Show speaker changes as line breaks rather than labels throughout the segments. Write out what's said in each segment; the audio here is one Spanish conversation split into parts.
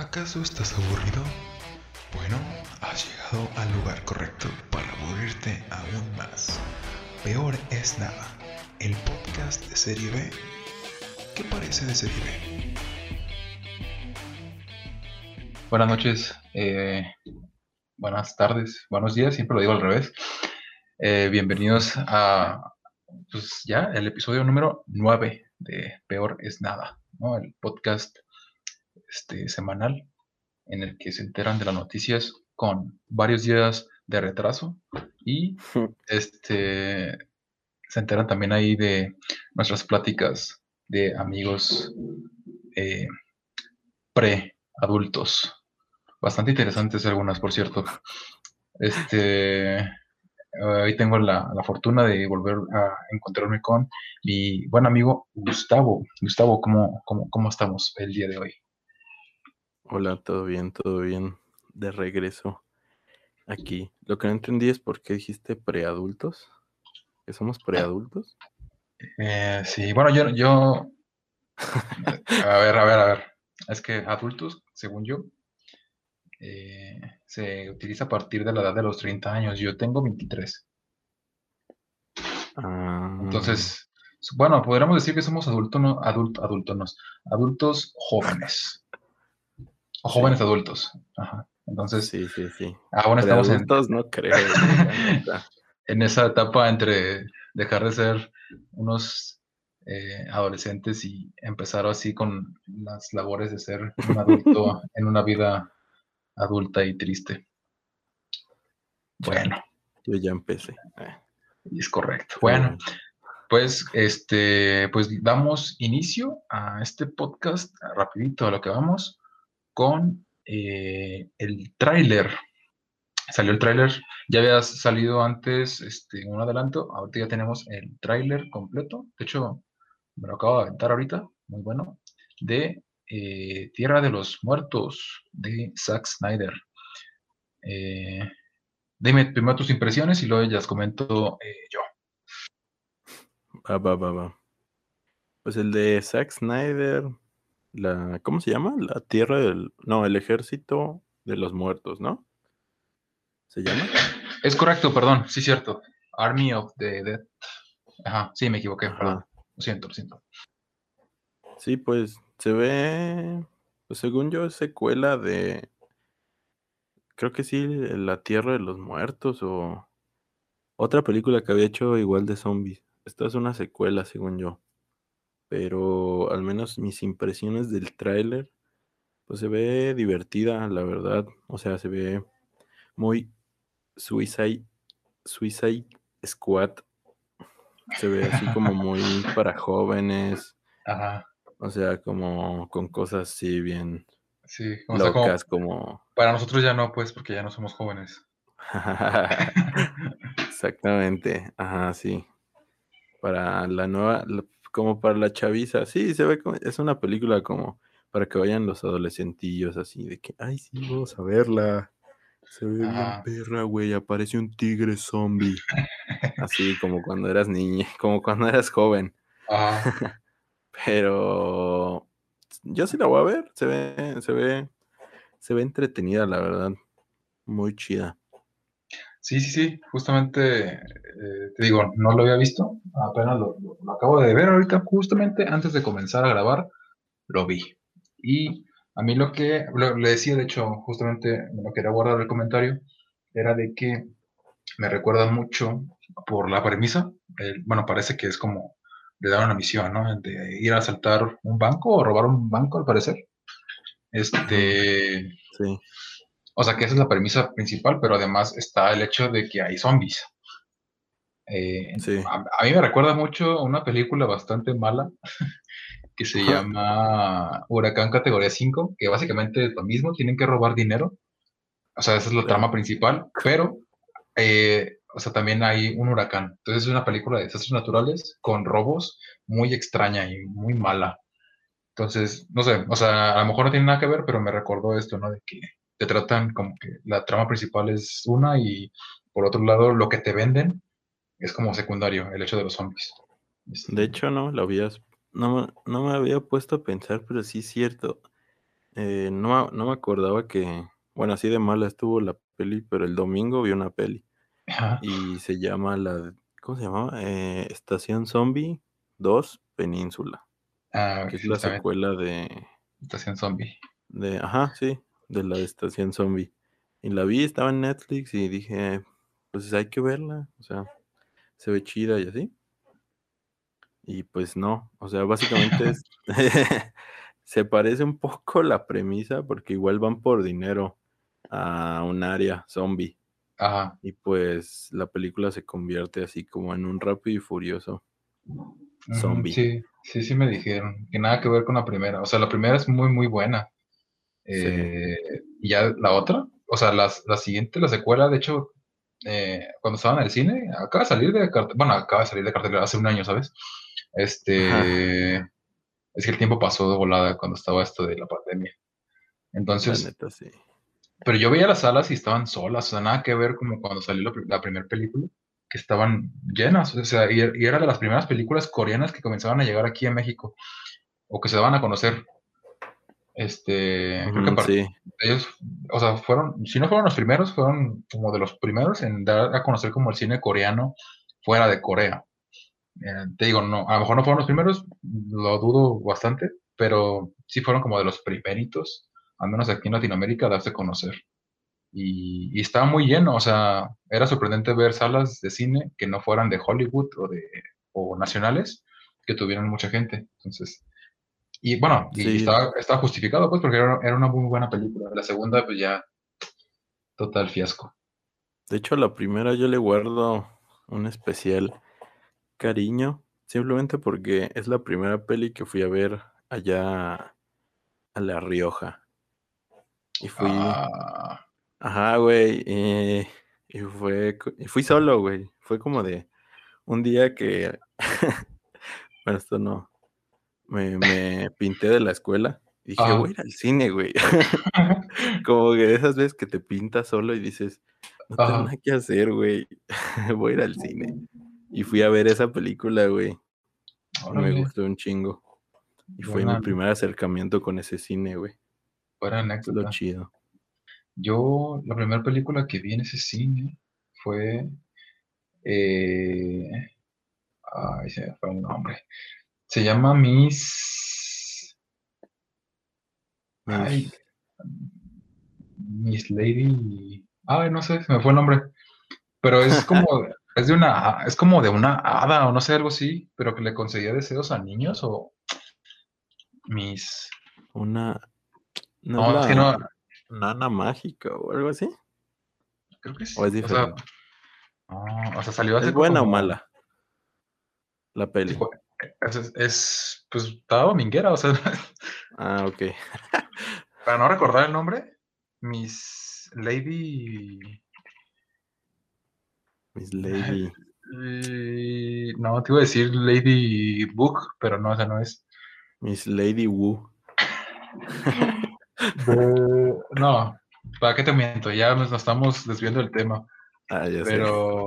¿Acaso estás aburrido? Bueno, has llegado al lugar correcto para aburrirte aún más. Peor es nada, el podcast de Serie B. ¿Qué parece de Serie B?
Buenas noches, eh, buenas tardes, buenos días, siempre lo digo al revés. Eh, bienvenidos a pues ya el episodio número 9 de Peor es Nada, ¿no? el podcast este, semanal en el que se enteran de las noticias con varios días de retraso y este, se enteran también ahí de nuestras pláticas de amigos eh, pre-adultos. Bastante interesantes algunas, por cierto. Este, hoy tengo la, la, fortuna de volver a encontrarme con mi buen amigo Gustavo. Gustavo, ¿cómo, cómo, cómo estamos el día de hoy?
Hola, todo bien, todo bien. De regreso aquí. Lo que no entendí es por qué dijiste preadultos. ¿Que somos preadultos?
Eh, sí, bueno, yo, yo. A ver, a ver, a ver. Es que adultos, según yo, eh, se utiliza a partir de la edad de los 30 años. Yo tengo 23.
Ah,
Entonces, bueno, podríamos decir que somos adultos, no, adulto, adultos, no, adultos jóvenes. O jóvenes adultos. Ajá. Entonces,
sí, sí, sí.
aún estamos en,
Preadultos no creo.
en esa etapa entre dejar de ser unos eh, adolescentes y empezar así con las labores de ser un adulto en una vida adulta y triste. Bueno,
Yo ya empecé. Eh,
es correcto. Bueno, pues este, pues damos inicio a este podcast rapidito a lo que vamos con eh, el tráiler. Salió el tráiler, ya había salido antes este, un adelanto, ahorita ya tenemos el tráiler completo, de hecho me lo acabo de aventar ahorita, muy bueno, de eh, Tierra de los Muertos de Zack Snyder. Eh, dime primero tus impresiones y luego ya las comento yo.
Va, va, va, va. Pues el de Zack Snyder, la, ¿cómo se llama? La tierra del, no, el ejército de los muertos, ¿no? ¿Se llama?
Es correcto, perdón, sí, cierto. Army of the Dead. Ajá, sí, me equivoqué,
Ajá.
perdón. Lo siento, lo siento.
Sí, pues se ve, pues según yo, es secuela de, creo que sí, La Tierra de los Muertos o otra película que había hecho igual de zombies. Esta es una secuela, según yo. Pero al menos mis impresiones del tráiler, pues se ve divertida, la verdad. O sea, se ve muy Suicide, Suicide Squad. Se ve así como muy para jóvenes.
Ajá,
O sea, como con cosas así bien
sí. O sea, como
locas, como...
para nosotros ya no, pues, porque ya no somos jóvenes.
Exactamente, ajá, sí. Para la nueva, como para la chaviza, sí, se ve como, es una película como para que vayan los adolescentillos así, de que, ay, sí, vamos a verla. Se ve bien perra, güey, aparece un tigre zombie. Así como cuando eras niña, como cuando eras joven. Pero yo sí la voy a ver, se ve, se ve, se ve entretenida, la verdad. Muy chida.
Sí, sí, sí, justamente, eh, te digo, no lo había visto, apenas lo, lo- lo acabo de ver ahorita, justamente antes de comenzar a grabar, lo vi. Y a mí lo que lo- le decía, de hecho, justamente me lo quería guardar el comentario, era de que me recuerda mucho por la premisa, el- bueno, parece que es como le dan una misión, ¿no? De ir a asaltar un banco o robar un banco, al parecer. Este,
Sí.
O sea que esa es la premisa principal, pero además está el hecho de que hay zombies. Eh,
Sí.
a, a mí me recuerda mucho a una película bastante mala que se llama Huracán Categoría 5, que básicamente es lo mismo, tienen que robar dinero. O sea, esa es la trama principal, pero, eh, o sea, también hay un huracán. Entonces es una película de desastres naturales con robos muy extraña y muy mala. Entonces, no sé, o sea, a lo mejor no tiene nada que ver, pero me recordó esto, ¿no? De que te tratan como que la trama principal es una y por otro lado lo que te venden es como secundario, el hecho de los zombies. Este,
De hecho, no, lo habías, no, me- no me había puesto a pensar, pero sí es cierto. eh, no, no me acordaba que, bueno, así de mala estuvo la peli, pero el domingo vi una peli y se llama la, ¿cómo se llamaba? Eh, Estación Zombie 2 Península,
Ah,
que es la secuela de,
Estación Zombie.
de, ajá, sí, de la Estación Zombie. Y la vi, estaba en Netflix y dije, pues hay que verla, o sea, se ve chida y así. Y pues no, o sea, básicamente es, se parece un poco la premisa porque igual van por dinero a un área zombie
Ajá.
y pues la película se convierte así como en un rápido y furioso zombie.
Sí, sí, sí me dijeron que nada que ver con la primera. O sea, la primera es muy, muy buena. Eh, y ya la otra, o sea, las- la siguiente, la secuela, de hecho, eh, cuando estaba en el cine, acaba de salir de cartelera, bueno, acaba de salir de cartelera hace un año, ¿sabes? Este, es que el tiempo pasó de volada cuando estaba esto de la pandemia.
La
Entonces,
neta, sí.
pero yo veía las salas y estaban solas, o sea, nada que ver como cuando salió la primera película, que estaban llenas, o sea, y, y era de las primeras películas coreanas que comenzaban a llegar aquí a México, o que se daban a conocer. Este, creo que
sí,
ellos, o sea, fueron, si no fueron los primeros, fueron como de los primeros en dar a conocer como el cine coreano fuera de Corea. Eh, te digo, no, a lo mejor no fueron los primeros, lo dudo bastante, pero sí fueron como de los primeritos, al menos aquí en Latinoamérica, a darse a conocer. Y, y estaba muy lleno, o sea, era sorprendente ver salas de cine que no fueran de Hollywood o de o nacionales, que tuvieran mucha gente. Entonces, y bueno, y, y
sí.
estaba, estaba justificado, pues, porque era, era una muy buena película. La segunda, pues ya, total fiasco.
De hecho, a la primera yo le guardo un especial cariño, simplemente porque es la primera peli que fui a ver allá a La Rioja. Y fui,
Ah,
ajá, güey, y, y fue, y fui solo, güey. Fue como de un día que, bueno, esto no, me, me pinté de la escuela y dije, voy a ir al cine, güey. Como que de esas veces que te pintas solo y dices, no tengo nada que hacer, güey. Voy a ir al cine. Y fui a ver esa película, güey. Me gustó un chingo. Y fue mi primer acercamiento con ese cine, güey.
buena
Es lo
anécdota.
chido.
Yo, la primera película que vi en ese cine fue. Eh, ay, se me fue el nombre. Se llama Miss. Ay,
Mis-
Miss Lady. Ay, no sé, se me fue el nombre. Pero es como. Es de una. Es como de una hada o no sé, algo así. Pero que le concedía deseos a niños o. Miss.
una. No,
No,
es
que no.
nana mágica o algo así.
Creo que sí.
O es
O sea,
diferente.
no, o sea, salió hace
¿Es buena o mala? La peli.
Es, es, es, pues, estaba dominguera, o sea,
Ah, ok.
para no recordar el nombre, Miss Lady.
Miss Lady.
eh, no, te iba a decir Lady Book, pero no, esa no es.
Miss Lady Wu.
De- No, ¿para qué te miento? Ya nos, nos estamos desviando del tema.
Ah, ya sé.
Pero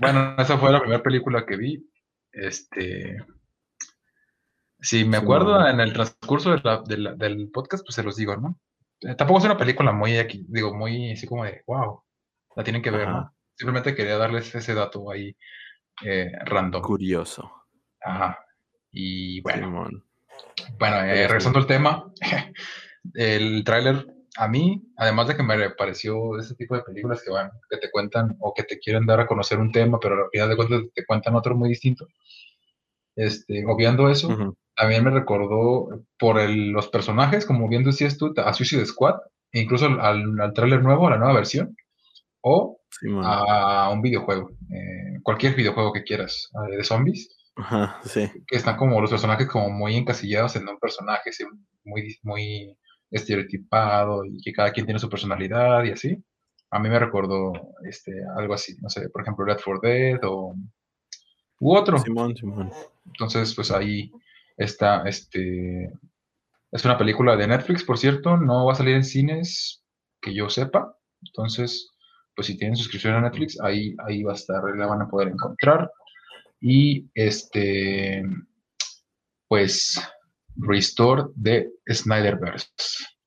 bueno, esa fue la primera película que vi. Este. Si me acuerdo en el transcurso de la- de la- del podcast, pues se los digo, ¿no? Eh, Tampoco es una película muy aquí, digo, muy así como de wow, la tienen que ver, ¿no? Simplemente quería darles ese dato ahí eh, random.
Curioso.
Ajá. Y bueno, bueno, eh,
sí.
regresando al tema, el tráiler a mí, además de que me pareció ese tipo de películas que van, que te cuentan o que te quieren dar a conocer un tema, pero al final de cuentas te cuentan otro muy distinto. Este, obviando eso,
Ujú.
también me recordó por el- los personajes, como bien decías tú, a Suicide Squad, e incluso al, al, tráiler nuevo, a la nueva versión, o a un videojuego, eh, cualquier videojuego que quieras, eh, de zombies,
Ajá, sí.
que están como los personajes como muy encasillados en un personaje, sí, muy, muy estereotipado y que cada quien tiene su personalidad y así. A mí me recordó este, algo así, no sé, por ejemplo, Red for Dead o u otro.
Simón, Simón.
Entonces, pues ahí está, este, es una película de Netflix, por cierto, no va a salir en cines que yo sepa. Entonces, pues si tienen suscripción a Netflix, ahí, ahí va a estar, la van a poder encontrar. Y este, pues, Restore de Snyderverse.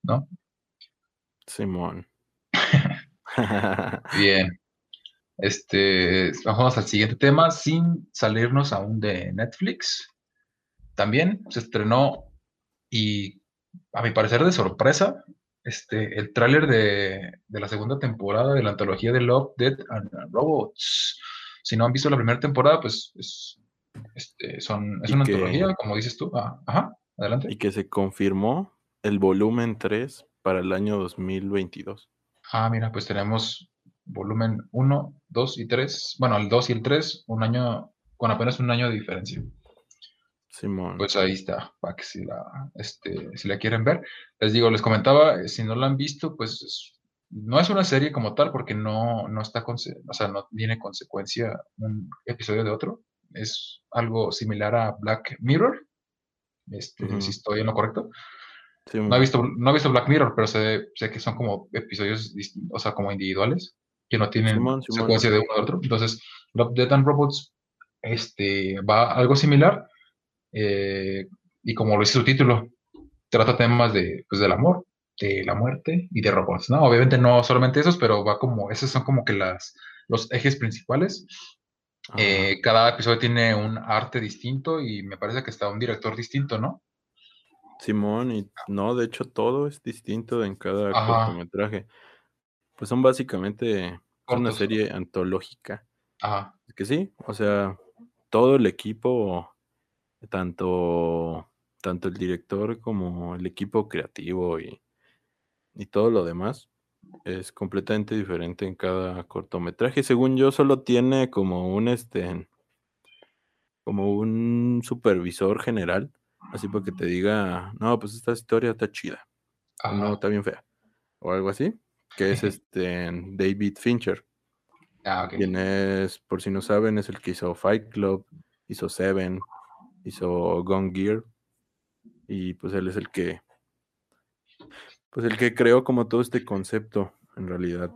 ¿no?
Simón.
Bien. Este, vamos al siguiente tema, sin salirnos aún de Netflix. También se estrenó y a mi parecer de sorpresa, este, el tráiler de, la segunda temporada de la antología de Love, Dead and Robots. Si no han visto la primera temporada, pues es, este, son, es una antología, como dices tú. Ah, ajá, adelante.
Y que se confirmó el volumen 3 para el año 2022.
Ah, mira, pues tenemos volumen 1, 2 y 3. Bueno, el 2 y el 3, un año, con apenas un año de diferencia.
Simón.
Pues ahí está, para que si la, este, si la quieren ver. Les digo, les comentaba, eh, si no la han visto, pues no es una serie como tal, porque no, no está, o sea, no tiene consecuencia un episodio de otro. Es algo similar a Black Mirror, este, si estoy en lo correcto. no, he visto, no he visto Black Mirror, pero sé, sé que son como episodios, o sea, como individuales que no tienen secuencia de uno de otro. Entonces, Love, Death and Robots este, va algo similar. Eh, y como lo dice su título, trata temas de, pues, del amor, de la muerte y de robots, ¿no? Obviamente no solamente esos, pero va como, esos son como que las, los ejes principales. Eh, cada episodio tiene un arte distinto y me parece que está un director distinto, ¿no?
Simón, y no, de hecho todo es distinto en cada cortometraje. Pues son básicamente una serie antológica.
Ajá.
Que sí, o sea, todo el equipo, tanto, tanto el director como el equipo creativo y, y todo lo demás, es completamente diferente en cada cortometraje. Según yo, solo tiene como un este como un supervisor general, así para que te diga, no, pues esta historia está chida, no, está bien fea, o algo así que es este David Fincher.
Ah,
Quien es, por si no saben, es el que hizo Fight Club, hizo Seven, hizo Gone Gear. Y pues él es el que. Pues el que creó como todo este concepto, en realidad.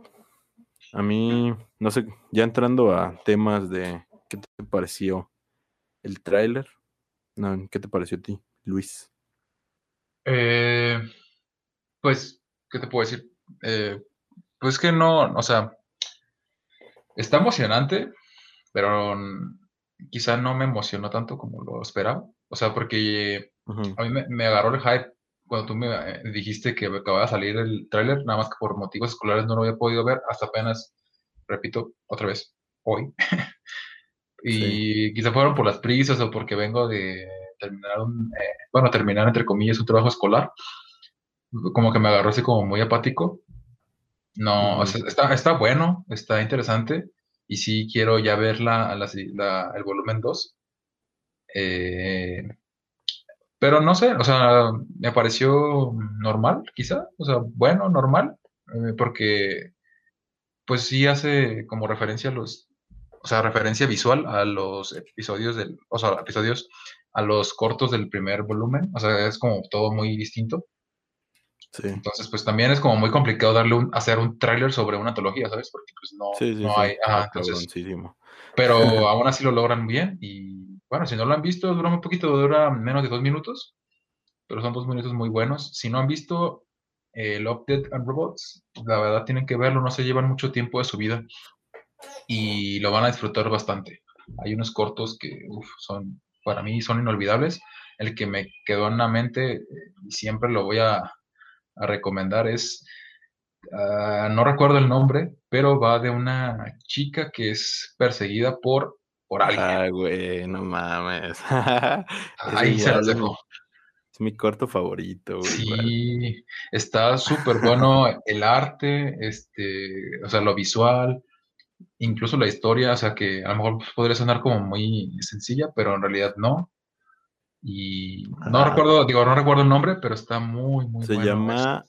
A mí, no sé, ya entrando a temas de qué te pareció el tráiler. ¿qué te pareció a ti, Luis?
Eh, pues, ¿qué te puedo decir? Eh, pues que no, o sea, está emocionante, pero quizá no me emocionó tanto como lo esperaba. O sea, porque a mí me, agarró el hype cuando tú me eh, dijiste que acababa de salir el tráiler, nada más que por motivos escolares no lo había podido ver hasta apenas, repito, otra vez, hoy. y quizá fueron por las prisas o porque vengo de terminar un, eh, bueno, terminar entre comillas un trabajo escolar. Como que me agarró así como muy apático no, está, está bueno, está interesante. Y sí quiero ya ver la, el volumen 2. Eh, pero no sé, o sea, me pareció normal, quizá. O sea, bueno, normal. Eh, porque, pues sí hace como referencia a los. O sea, referencia visual a los episodios del. O sea, episodios a los cortos del primer volumen. O sea, es como todo muy distinto. Entonces, pues también es como muy complicado darle un, hacer un tráiler sobre una antología, ¿sabes? Porque pues no, no hay. entonces, pero aún así lo logran bien. Y bueno, si no lo han visto, dura un poquito, dura menos de dos minutos. Pero son dos minutos muy buenos. Si no han visto eh, Love, Dead and Robots, la verdad tienen que verlo, no se llevan mucho tiempo de su vida. Y lo van a disfrutar bastante. Hay unos cortos que son, para mí, son inolvidables. El que me quedó en la mente eh, y siempre lo voy a, a recomendar es, ah, no recuerdo el nombre, pero va de una chica que es perseguida por, por alguien.
Ah, güey, no mames.
Ahí se las dejo.
Es mi corto favorito,
güey. Sí, está súper bueno el arte, este, o sea, lo visual, incluso la historia, o sea, que a lo mejor podría sonar como muy sencilla, pero en realidad no. Y no recuerdo, digo, no recuerdo el nombre, pero está muy, muy
Se bueno. Se llama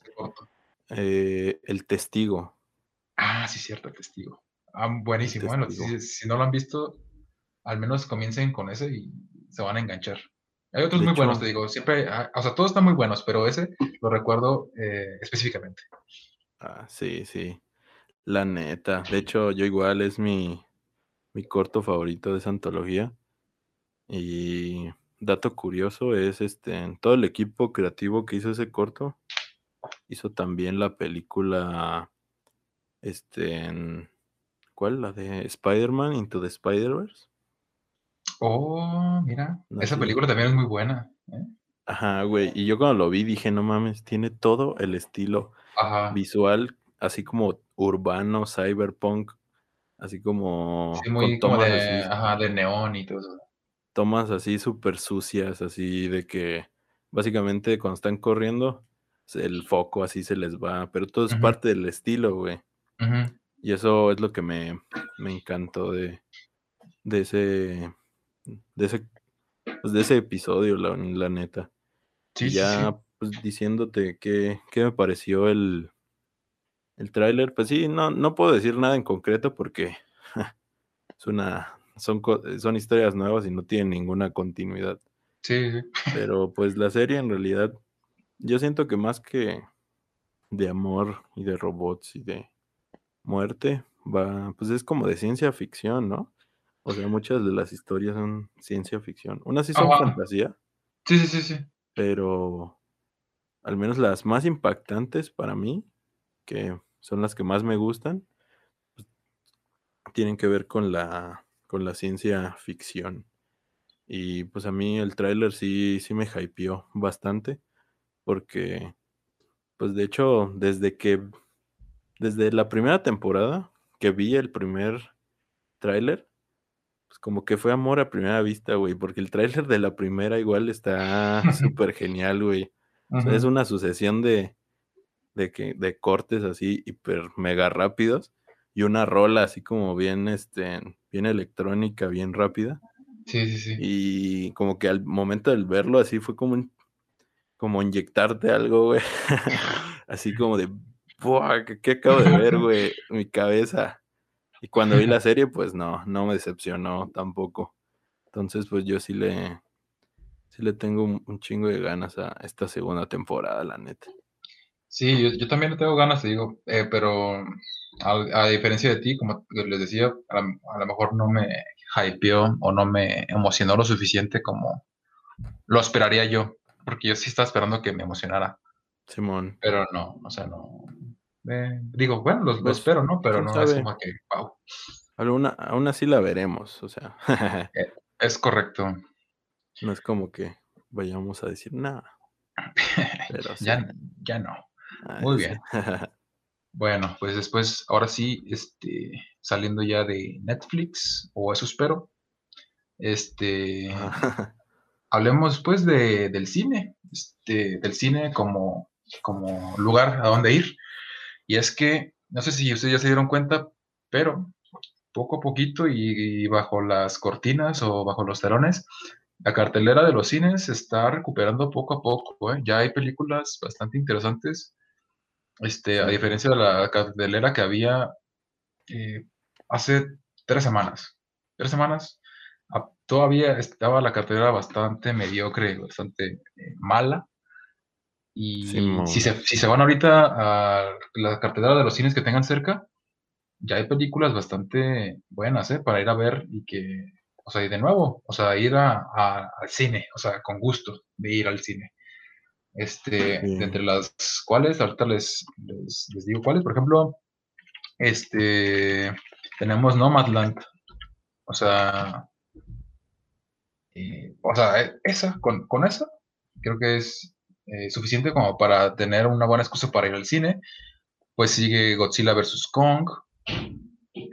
eh, El Testigo.
Ah, sí, cierto, El Testigo. Ah, buenísimo. Bueno, si, no lo han visto, al menos comiencen con ese y se van a enganchar. Hay otros muy buenos, te digo, siempre, ah, o sea, todos están muy buenos, pero ese lo recuerdo eh, específicamente.
Ah, sí, sí. La neta. De hecho, yo igual es mi, mi corto favorito de esa antología. Y dato curioso es este, todo el equipo creativo que hizo ese corto hizo también la película, este, ¿cuál? La de Spider-Man Into the Spider-Verse.
Oh, mira, esa película también es muy buena. ¿eh?
Ajá, güey, y yo cuando lo vi dije, no mames, tiene todo el estilo visual, así como urbano, cyberpunk, así como...
Sí, muy como de, ajá, de neón y todo eso.
Tomas así súper sucias, así de que básicamente cuando están corriendo, el foco así se les va, pero todo es parte del estilo, güey. Y eso es lo que me, me encantó de, de ese, de ese, pues de ese episodio, la, la neta. Sí, ya pues diciéndote qué, qué me pareció el, el tráiler, pues sí, no, no puedo decir nada en concreto porque es una, son, son historias nuevas y no tienen ninguna continuidad.
Sí, sí.
Pero pues la serie en realidad, yo siento que más que de amor y de robots y de muerte, va, pues es como de ciencia ficción, ¿no? O sea, muchas de las historias son ciencia ficción. Unas sí son fantasía.
Sí, sí, sí, sí.
Pero al menos las más impactantes para mí, que son las que más me gustan, pues, tienen que ver con la, con la ciencia ficción. Y pues a mí el tráiler sí, sí me hypeó bastante, porque pues de hecho desde que, desde la primera temporada que vi el primer tráiler, pues como que fue amor a primera vista, güey, porque el tráiler de la primera igual está súper genial, güey. es una sucesión de, de, que, de cortes así hiper mega rápidos y una rola así como bien, este, bien electrónica, bien rápida.
Sí, sí, sí.
Y como que al momento del verlo así fue como, como inyectarte algo, güey. así como de, ¡buah! ¿Qué, acabo de ver, güey? Mi cabeza. Y cuando vi la serie, pues no, no me decepcionó tampoco. Entonces, pues yo sí le, sí le tengo un chingo de ganas a esta segunda temporada, la neta.
Sí, yo, también le tengo ganas, te digo, eh, pero a, diferencia de ti, como les decía, a, lo mejor no me hypeó o no me emocionó lo suficiente como lo esperaría yo, porque yo sí estaba esperando que me emocionara.
Simón.
Pero no, o sea, no. Eh, digo, bueno, lo, pues, espero, ¿no? Pero no es como que, wow.
aún así la veremos, o sea.
Eh, es correcto.
No es como que vayamos a decir nada.
Pero ya, ya no. Muy bien. bueno, pues después, ahora sí, este, saliendo ya de Netflix, o eso espero, este, hablemos pues de, del cine, este, del cine como, como lugar a donde ir. Y es que, no sé si ustedes ya se dieron cuenta, pero poco a poquito y, bajo las cortinas o bajo los telones, la cartelera de los cines se está recuperando poco a poco. ¿eh? Ya hay películas bastante interesantes este, a diferencia de la cartelera que había eh, hace tres semanas. Tres semanas ah, todavía estaba la cartelera bastante mediocre, bastante eh, mala. Y si, se, si se van ahorita a la cartelera de los cines que tengan cerca, ya hay películas bastante buenas, ¿eh? Para ir a ver y que, o sea, y de nuevo, o sea, ir a, al cine, o sea, con gusto de ir al cine. Este, entre las cuales, ahorita les, les, digo cuáles, por ejemplo, este, tenemos Nomadland, o sea, o sea, e, esa, con, con esa, creo que es eh, suficiente como para tener una buena excusa para ir al cine. Pues sigue Godzilla vs. Kong.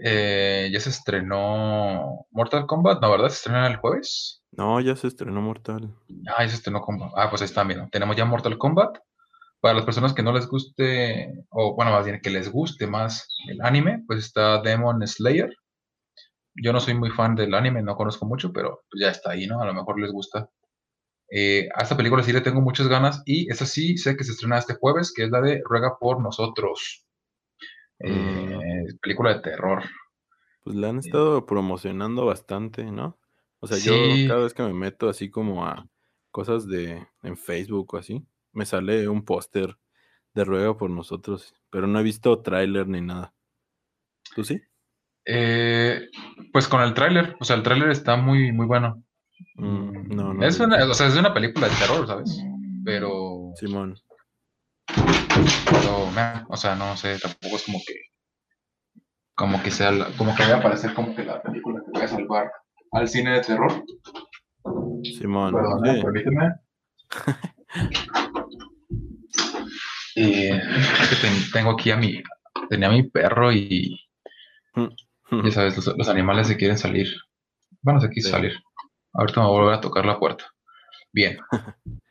Eh, ya se estrenó Mortal Kombat, ¿no? ¿Verdad? ¿Se estrena el jueves?
No, ya se estrenó Mortal.
Ah, ya se estrenó Kombat. Ah, pues ahí está, mira. Tenemos ya Mortal Kombat. Para las personas que no les guste, o bueno, más bien que les guste más el anime, pues está Demon Slayer. Yo no soy muy fan del anime, no conozco mucho, pero pues ya está ahí, ¿no? A lo mejor les gusta. Eh, a esta película sí le tengo muchas ganas y esa sí sé que se estrena este jueves, que es la de Ruega por Nosotros. Eh, mm. película de terror.
Pues la han estado promocionando bastante, ¿no? O sea, yo cada vez que me meto así como a cosas de en Facebook o así, me sale un póster de Ruega por nosotros, pero no he visto tráiler ni nada. ¿Tú sí?
Eh, pues con el tráiler, o sea, el tráiler está muy, muy bueno. Mm, no, no. Es una, o sea, es una película de terror, ¿sabes? Pero.
Simón.
Pero, o sea, no sé, tampoco es como que como que sea como que vaya a parecer como que la película que voy a salvar al cine de terror.
Simón, Perdón,
¿eh? permíteme. y tengo aquí a mi tenía a mi perro y ya sabes, los, animales se quieren salir. Bueno, se quiso salir. Ahorita me voy a volver a tocar la puerta. Bien.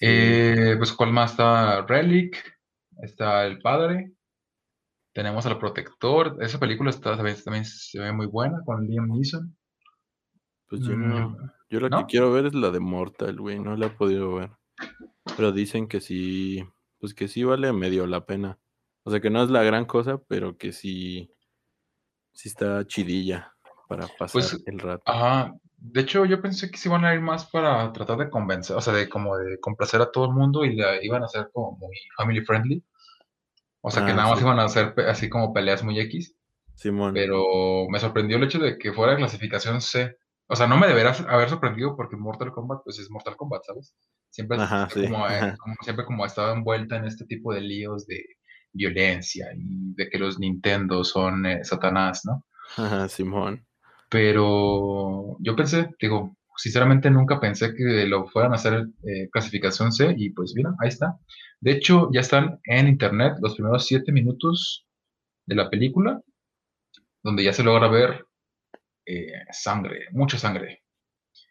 Eh, pues, ¿cuál más está? Relic. Está El Padre. Tenemos al Protector. Esa película está, también, se ve muy buena con Liam Neeson.
Pues yo no. Mm, yo la que quiero ver es la de Mortal, güey. No la he podido ver. Pero dicen que sí. Pues que sí vale medio la pena. O sea que no es la gran cosa, pero que sí. Sí está chidilla para pasar pues, el rato.
Ajá. De hecho, yo pensé que se iban a ir más para tratar de convencer, o sea, de como de complacer a todo el mundo y la iban a hacer como muy family friendly. O sea, que ah, nada más iban a hacer así como peleas muy X.
Simón.
Pero me sorprendió el hecho de que fuera clasificación C. O sea, no me deberás haber sorprendido porque Mortal Kombat, pues es Mortal Kombat, ¿sabes? Siempre, como, eh, como, siempre como ha estado envuelta en este tipo de líos de violencia y de que los Nintendo son eh, Satanás, ¿no?
Ajá, Simón.
Pero yo pensé, digo, sinceramente nunca pensé que lo fueran a hacer eh, clasificación C y pues mira, ahí está. De hecho, ya están en internet los primeros siete minutos de la película, donde ya se logra ver eh, sangre, mucha sangre.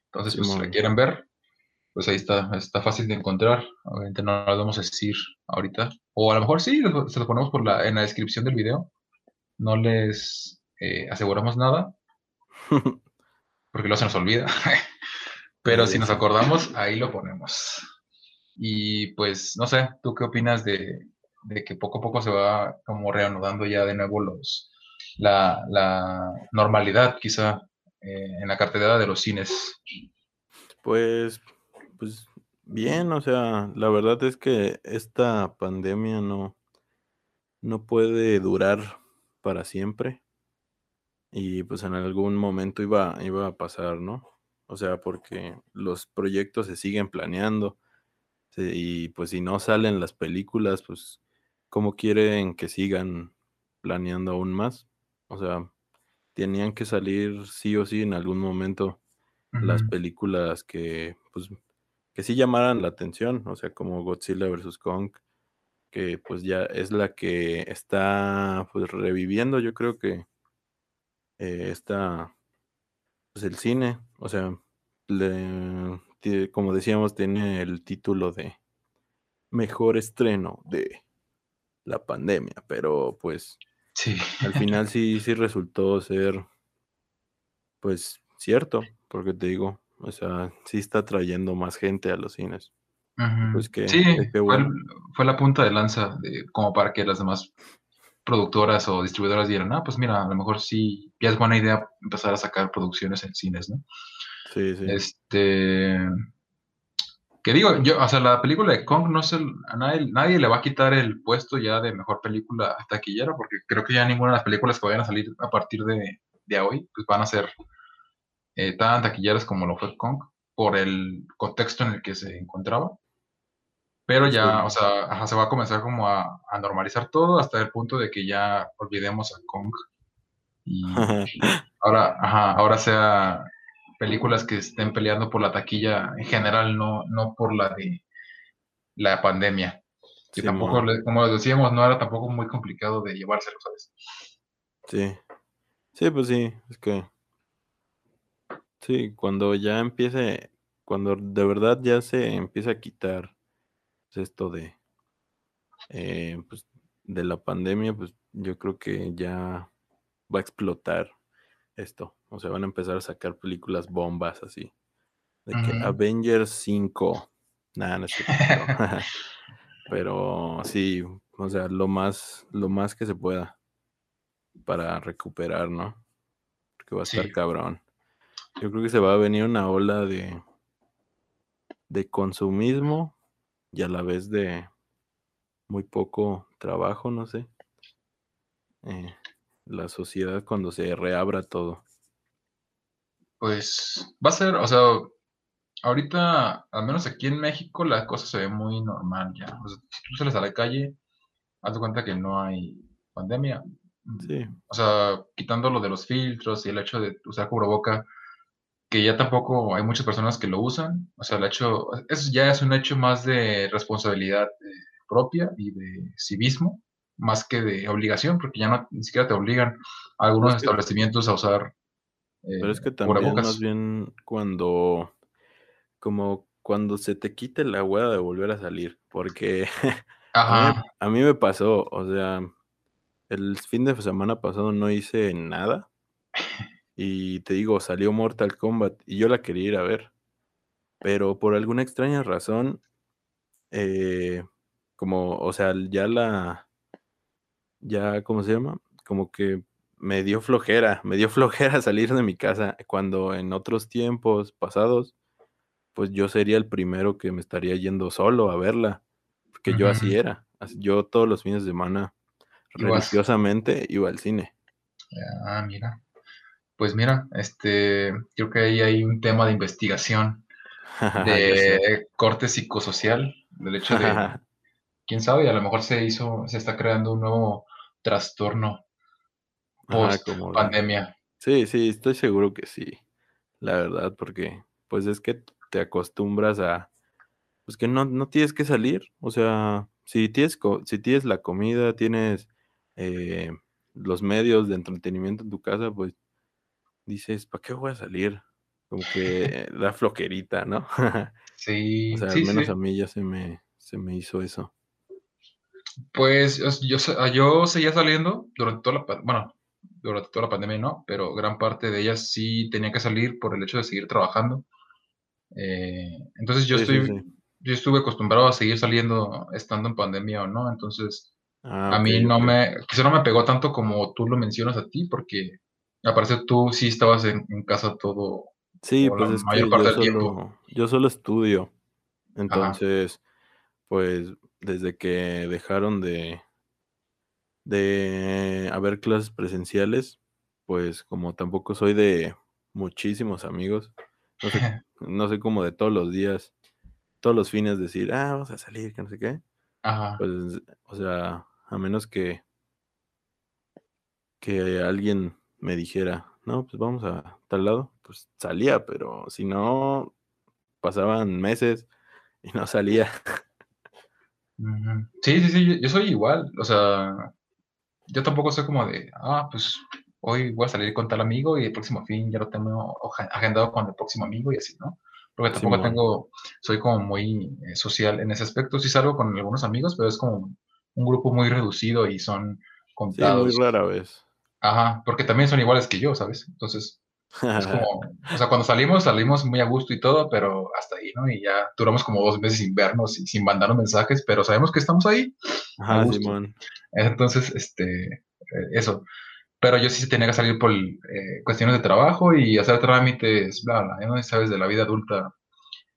Entonces, pues si la quieren ver, pues ahí está, está fácil de encontrar. Obviamente no lo vamos a decir ahorita. O a lo mejor sí, se lo ponemos por la, en la descripción del video. No les eh, aseguramos nada, porque luego se nos olvida. Pero si nos acordamos, ahí lo ponemos. Y pues, no sé, ¿tú qué opinas de, que poco a poco se va como reanudando ya de nuevo los, la, normalidad quizá eh, en la cartelera de los cines?
Pues, pues bien, o sea, la verdad es que esta pandemia no, no puede durar para siempre y pues en algún momento iba, iba a pasar, ¿no? O sea, porque los proyectos se siguen planeando y pues si no salen las películas, pues ¿cómo quieren que sigan planeando aún más? O sea, tenían que salir sí o sí en algún momento las películas que pues que sí llamaran la atención, o sea, como Godzilla vs. Kong, que pues ya es la que está pues reviviendo, yo creo que eh, está pues el cine, o sea, como decíamos, tiene el título de mejor estreno de la pandemia, pero pues
sí.
al final sí, sí resultó ser pues cierto, porque te digo, o sea, sí está trayendo más gente a los cines.
Pues que, sí, fue, la punta de lanza de, como para que las demás productoras o distribuidoras dieran, ah, pues mira, a lo mejor sí, ya es buena idea empezar a sacar producciones en cines, ¿no?
Sí, sí.
Este. Que digo, yo, o sea, la película de Kong no se, a nadie, nadie le va a quitar el puesto ya de mejor película taquillera, porque creo que ya ninguna de las películas que vayan a salir a partir de, de hoy, pues van a ser eh, tan taquilleras como lo fue Kong, por el contexto en el que se encontraba. Pero ya, o sea, se va a comenzar como a, normalizar todo hasta el punto de que ya olvidemos a Kong. Y ahora, ajá, ahora sea películas que estén peleando por la taquilla en general, no, no por la de la pandemia. Que tampoco, como decíamos, no era tampoco muy complicado de llevárselo, ¿sabes?
Sí. Sí, pues sí, es que. Sí, cuando ya empiece, cuando de verdad ya se empieza a quitar esto de, eh, pues, de la pandemia, pues yo creo que ya va a explotar esto. O sea, van a empezar a sacar películas bombas así. De que Avengers 5. Nada, no Pero sí, o sea, lo más, lo más que se pueda para recuperar, ¿no? Porque va a estar cabrón. Yo creo que se va a venir una ola de, de consumismo y a la vez de muy poco trabajo, no sé. Eh, la sociedad cuando se reabra todo.
Pues va a ser, o sea, ahorita, al menos aquí en México, la cosa se ve muy normal ya. O sea, si tú sales a la calle, haz de cuenta que no hay pandemia.
Sí.
O sea, quitando lo de los filtros y el hecho de usar cubreboca, que ya tampoco hay muchas personas que lo usan. O sea, el hecho, eso ya es un hecho más de responsabilidad eh, propia y de civismo, más que de obligación, porque ya no ni siquiera te obligan a algunos establecimientos a usar.
Eh, pero es que también más bien cuando, como cuando se te quite la hueá de volver a salir, porque a, mí, me pasó, o sea, el fin de semana pasado no hice nada. Y te digo, salió Mortal Kombat y yo la quería ir a ver. Pero por alguna extraña razón, eh, como, o sea, ya la, ya, ¿cómo se llama? Como que me dio flojera, me dio flojera salir de mi casa cuando en otros tiempos pasados, pues yo sería el primero que me estaría yendo solo a verla, porque yo así era. Yo todos los fines de semana religiosamente iba al cine.
Ah, mira. Pues mira, este, creo que ahí hay un tema de investigación de corte psicosocial, del hecho de, quién sabe, a lo mejor se hizo, se está creando un nuevo trastorno post pandemia.
Sí, sí, estoy seguro que sí, la verdad, porque pues es que te acostumbras a, pues que no, no tienes que salir, o sea, si tienes, si tienes la comida, tienes eh, los medios de entretenimiento en tu casa, pues dices, ¿para qué voy a salir? Como que da floquerita, ¿no?
sí.
O sea, al menos a mí ya se me, se me hizo eso.
Pues yo, yo seguía saliendo durante toda la, bueno, durante toda la pandemia no, pero gran parte de ellas sí tenía que salir por el hecho de seguir trabajando. Eh, entonces yo estoy, yo estuve acostumbrado a seguir saliendo estando en pandemia o no, entonces ah, a mí no me, quizá no me pegó tanto como tú lo mencionas a ti, porque me parece tú sí estabas en, casa todo.
Sí, pues es que yo solo, yo solo estudio, entonces, pues desde que dejaron de, de haber clases presenciales, pues como tampoco soy de muchísimos amigos, no sé, no sé cómo de todos los días, todos los fines decir, ah, vamos a salir, que no sé qué.
Ajá.
Pues, o sea, a menos que, que alguien me dijera, no, pues vamos a tal lado, pues salía, pero si no, pasaban meses y no salía.
Sí, sí, sí, yo soy igual, o sea, yo tampoco soy como de, ah, pues hoy voy a salir con tal amigo y el próximo fin ya lo tengo agendado con el próximo amigo y así, ¿no? Porque tampoco tengo, soy como muy eh, social en ese aspecto, sí salgo con algunos amigos, pero es como un grupo muy reducido y son contados.
Sí, muy rara vez.
Ajá, porque también son iguales que yo, ¿sabes? Entonces, es como, o sea, cuando salimos, salimos muy a gusto y todo, pero hasta ahí, ¿no? Y ya duramos como dos meses sin vernos y sin mandarnos mensajes, pero sabemos que estamos ahí.
Ajá, Simón.
Entonces, este, eh, eso. Pero yo sí tenía que salir por eh, cuestiones de trabajo y hacer trámites, bla, bla, ¿no? Sabes, de la vida adulta,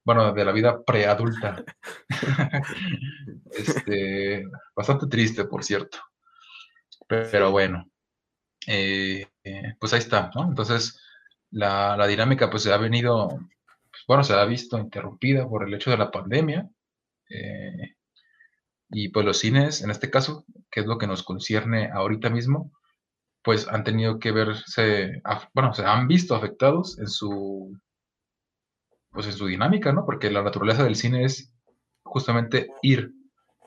bueno, de la vida preadulta. este, bastante triste, por cierto. Pero bueno, eh, pues ahí está, ¿no? Entonces, la, dinámica pues se ha venido, pues, bueno, se ha visto interrumpida por el hecho de la pandemia. Eh, y pues los cines, en este caso, que es lo que nos concierne ahorita mismo, pues han tenido que verse, bueno, se han visto afectados en su, pues en su dinámica, ¿no? Porque la naturaleza del cine es justamente ir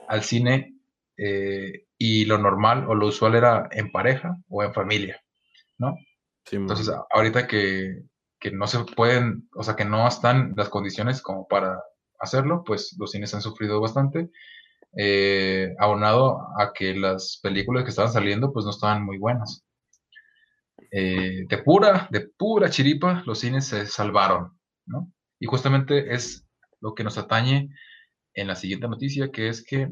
al cine eh, y lo normal o lo usual era en pareja o en familia, ¿no? Entonces, ahorita que, no se pueden, o sea, que no están las condiciones como para hacerlo, pues los cines han sufrido bastante, eh, aunado a que las películas que estaban saliendo, pues no estaban muy buenas. Eh, de pura, de pura chiripa, los cines se salvaron, ¿no? Y justamente es lo que nos atañe en la siguiente noticia, que es que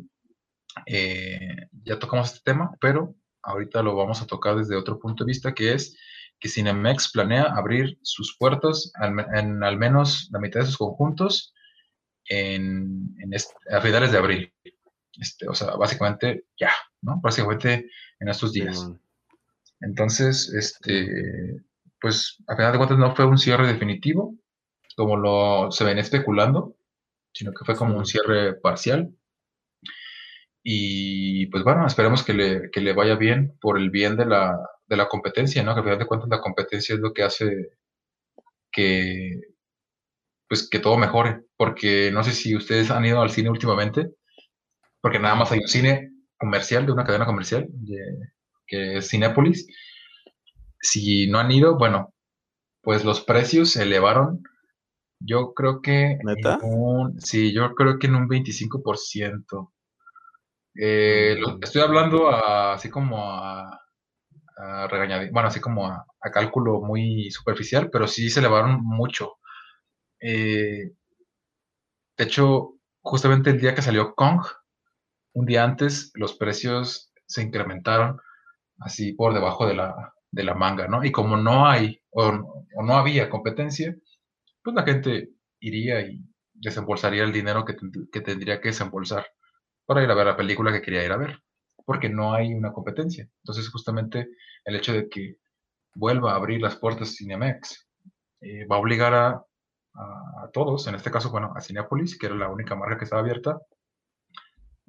eh, ya tocamos este tema, pero ahorita lo vamos a tocar desde otro punto de vista, que es que Cinemex planea abrir sus puertos en al menos la mitad de sus conjuntos en, a finales de abril. Este, o sea, básicamente ya, ¿no? Básicamente en estos días. Entonces, este, pues a final de cuentas no fue un cierre definitivo. como lo se ven especulando, sino que fue como un cierre parcial. Y pues bueno, esperemos que le, que le vaya bien por el bien de la, de la competencia, ¿no? Que al final de cuentas la competencia es lo que hace que pues que todo mejore, porque no sé si ustedes han ido al cine últimamente, porque nada más hay un cine comercial de una cadena comercial que es Cinépolis. Si no han ido, bueno, pues los precios se elevaron. Yo creo que
¿Neta?
sí, yo creo que en un 25%. Eh, estoy hablando así como a, a bueno, así como a, cálculo muy superficial, pero sí se elevaron mucho. Eh, de hecho, justamente el día que salió Kong, un día antes, los precios se incrementaron así por debajo de la, de la manga, ¿no? Y como no hay o, no había competencia, pues la gente iría y desembolsaría el dinero que, que tendría que desembolsar para ir a ver la película que quería ir a ver, porque no hay una competencia. Entonces, justamente el hecho de que vuelva a abrir las puertas Cinemex eh, va a obligar a, a, todos, en este caso, bueno, a Cinepolis, que era la única marca que estaba abierta,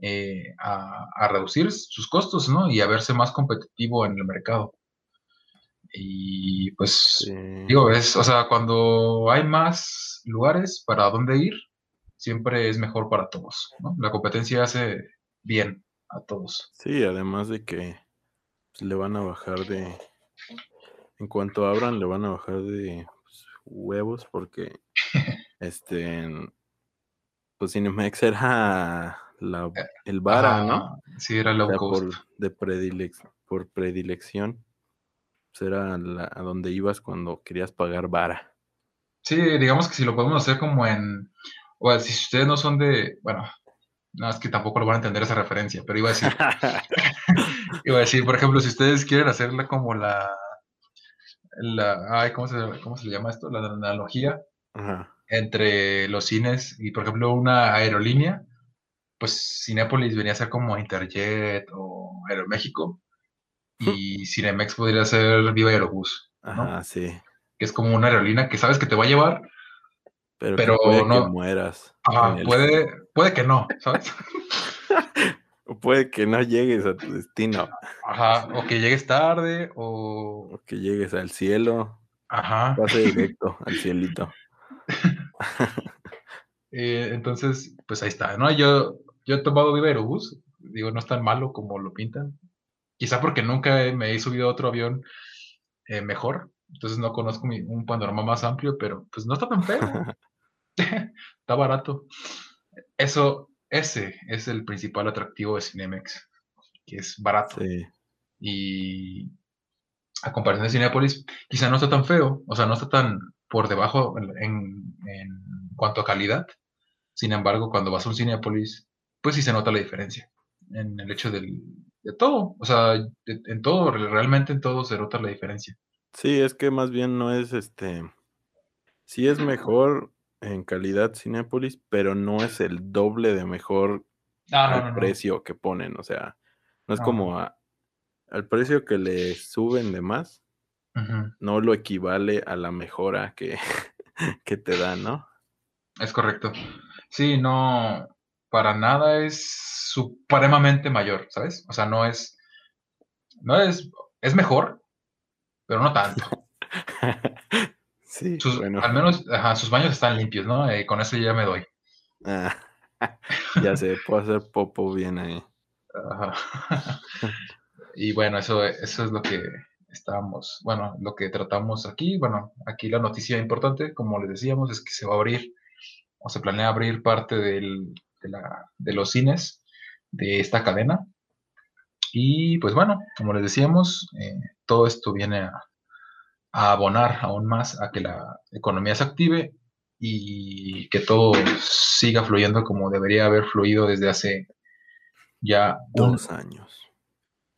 eh, a, reducir sus costos, ¿no? Y a verse más competitivo en el mercado. Y pues, digo, es, o sea, cuando hay más lugares para dónde ir, siempre es mejor para todos, ¿no? La competencia hace bien a todos.
Sí, además de que pues, le van a bajar de, en cuanto abran, le van a bajar de pues, huevos porque, este, pues Cinemex era la, eh, el vara, ¿no?
Sí, era low
Por, de por predilección era a donde ibas cuando querías pagar vara.
Sí, digamos que si lo podemos hacer como en, o si ustedes no son de, bueno, no es que tampoco lo van a entender esa referencia, pero iba a decir, iba a decir, por ejemplo, si ustedes quieren hacerla como la, la, ay, ¿cómo se, cómo se le llama esto? La analogía entre los cines y, por ejemplo, una aerolínea, pues Cinépolis venía a ser como Interjet o Aeroméxico, y Cinemex podría ser Viva Aerobús.
¿no? sí.
Que es como una aerolínea que sabes que te va a llevar, pero,
puede
no.
Que mueras.
puede, puede que no, ¿sabes?
o puede que no llegues a tu destino.
Ajá, o que llegues tarde, o.
O que llegues al cielo.
Ajá.
Pase directo al cielito.
Eh, entonces, pues ahí está, ¿no? Yo, yo he tomado Viva Aerobús, digo, no es tan malo como lo pintan. Quizá porque nunca me he subido a otro avión eh, mejor, entonces no conozco un panorama más amplio, pero pues no está tan feo. está barato. Eso, ese es el principal atractivo de Cinemex, que es barato. Y a comparación de Cinepolis, quizá no está tan feo, o sea, no está tan por debajo en, en cuanto a calidad. Sin embargo, cuando vas a un Cinepolis, pues sí se nota la diferencia en el hecho del, de todo, o sea, en todo, realmente en todo se nota la diferencia.
Sí, es que más bien no es este, sí es mejor en calidad Cinepolis, pero no es el doble de mejor
al
precio que ponen, o sea, no es como al precio que le suben de más, no lo equivale a la mejora que, que te dan, ¿no?
Es correcto. Sí, no, para nada es supremamente mayor, ¿sabes? O sea, no es, no es, es mejor, pero no tanto.
sí,
bueno. Al menos, sus baños están limpios, ¿no? Eh, con eso ya me doy.
Ah, ya sé, puedo hacer popo bien ahí.
y bueno, eso, eso es lo que estábamos, bueno, lo que tratamos aquí. Bueno, aquí la noticia importante, como les decíamos, es que se va a abrir o se planea abrir parte del, de, la, de los cines de esta cadena. Y pues bueno, como les decíamos, eh, todo esto viene a, abonar aún más a que la economía se active y que todo siga fluyendo como debería haber fluido desde hace ya
dos años.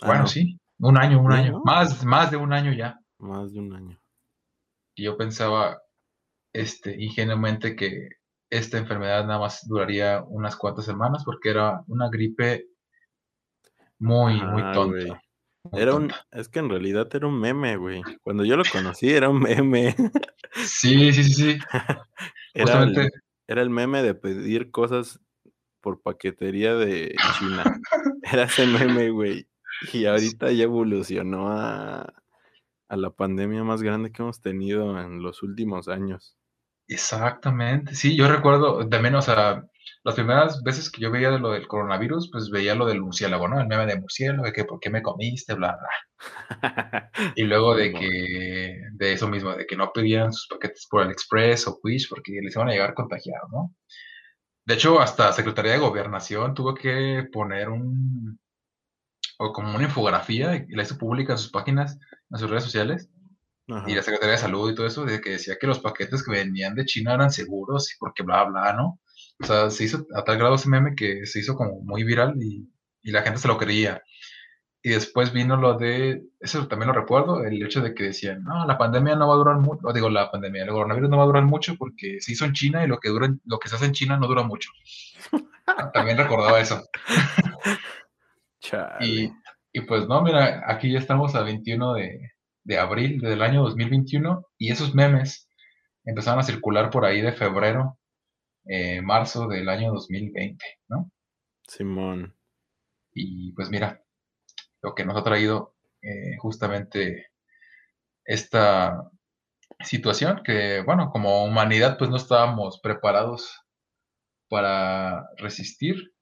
Ah, bueno, sí, un año, un año, más, más de un año ya.
Más de un año.
Y yo pensaba, este, ingenuamente que esta enfermedad nada más duraría unas cuantas semanas porque era una gripe muy, muy tonta.
Era un, es que en realidad era un meme, güey. Cuando yo lo conocí era un meme.
Sí, sí, sí, sí.
Era el, era el meme de pedir cosas por paquetería de China. Era ese meme, güey. Y ahorita ya evolucionó a, a la pandemia más grande que hemos tenido en los últimos años.
Exactamente, sí, yo recuerdo también, o sea, las primeras veces que yo veía de lo del coronavirus, pues veía lo del murciélago, ¿no? El meme de murciélago, de que por qué me comiste, bla, bla. Y luego de que, de eso mismo, de que no pedían sus paquetes por AliExpress o Wish porque les iban a llegar contagiados, ¿no? De hecho, hasta Secretaría de Gobernación tuvo que poner un, o como una infografía, y la hizo pública en sus páginas, en sus redes sociales, y la Secretaría de Salud y todo eso, de que decía que los paquetes que venían de China eran seguros y porque bla, bla, ¿no? O sea, se hizo a tal grado ese meme que se hizo como muy viral y, y la gente se lo creía. Y después vino lo de, eso también lo recuerdo, el hecho de que decían, no, la pandemia no va a durar mucho, digo, la pandemia, el coronavirus no va a durar mucho porque se hizo en China y lo que, dura, lo que se hace en China no dura mucho. también recordaba eso. y, y, pues no, mira, aquí ya estamos a 21 de, de abril del año 2021 y esos memes empezaron a circular por ahí de febrero, eh, marzo del año 2020, ¿no?
Simón.
Y pues mira, lo que nos ha traído eh, justamente esta situación que, bueno, como humanidad pues no estábamos preparados para resistir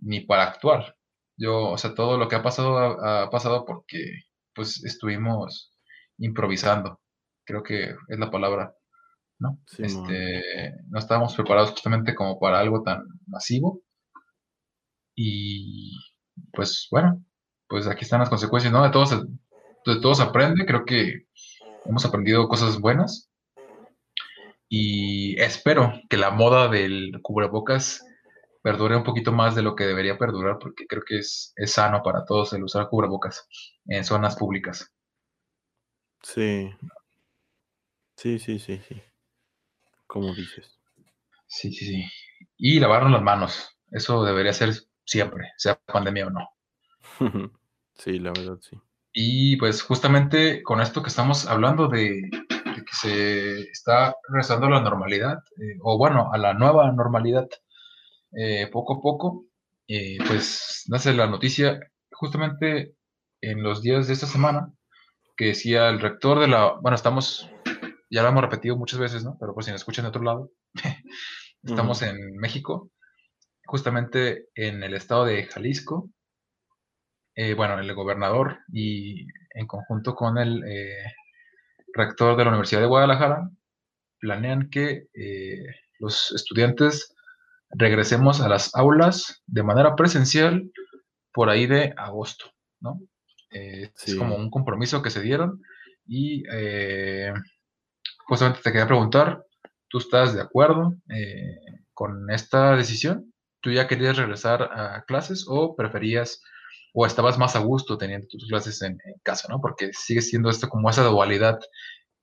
ni para actuar. Yo, o sea, todo lo que ha pasado ha pasado porque pues estuvimos improvisando, creo que es la palabra, ¿no? este, no estábamos preparados justamente como para algo tan masivo y pues bueno, pues aquí están las consecuencias, ¿no? De todos, de todos aprende, creo que hemos aprendido cosas buenas y espero que la moda del cubrebocas perdure un poquito más de lo que debería perdurar, porque creo que es, es sano para todos el usar cubrebocas en zonas públicas.
Sí. Sí, sí, sí, sí. Como dices.
Sí, sí, sí. Y lavarnos las manos. Eso debería ser siempre, sea pandemia o no.
sí, la verdad, sí.
Y pues justamente con esto que estamos hablando de, que se está regresando a la normalidad, eh, o bueno, a la nueva normalidad, eh, poco a poco, eh, pues nace la noticia justamente en los días de esta semana que decía el rector de la, bueno, estamos, ya lo hemos repetido muchas veces, ¿no? Pero por si nos escuchan de otro lado, estamos en México, justamente en el estado de Jalisco, eh, bueno, el gobernador y en conjunto con el rector de la Universidad de Guadalajara, planean que los estudiantes regresemos a las aulas de manera presencial por ahí de agosto, ¿no? Eh, es como un compromiso que se dieron y eh, justamente te quería preguntar, ¿tú estás de acuerdo eh, con esta decisión? ¿Tú ya querías regresar a clases o preferías o estabas más a gusto teniendo tus clases en, casa, ¿no? Porque sigue siendo esto como esa dualidad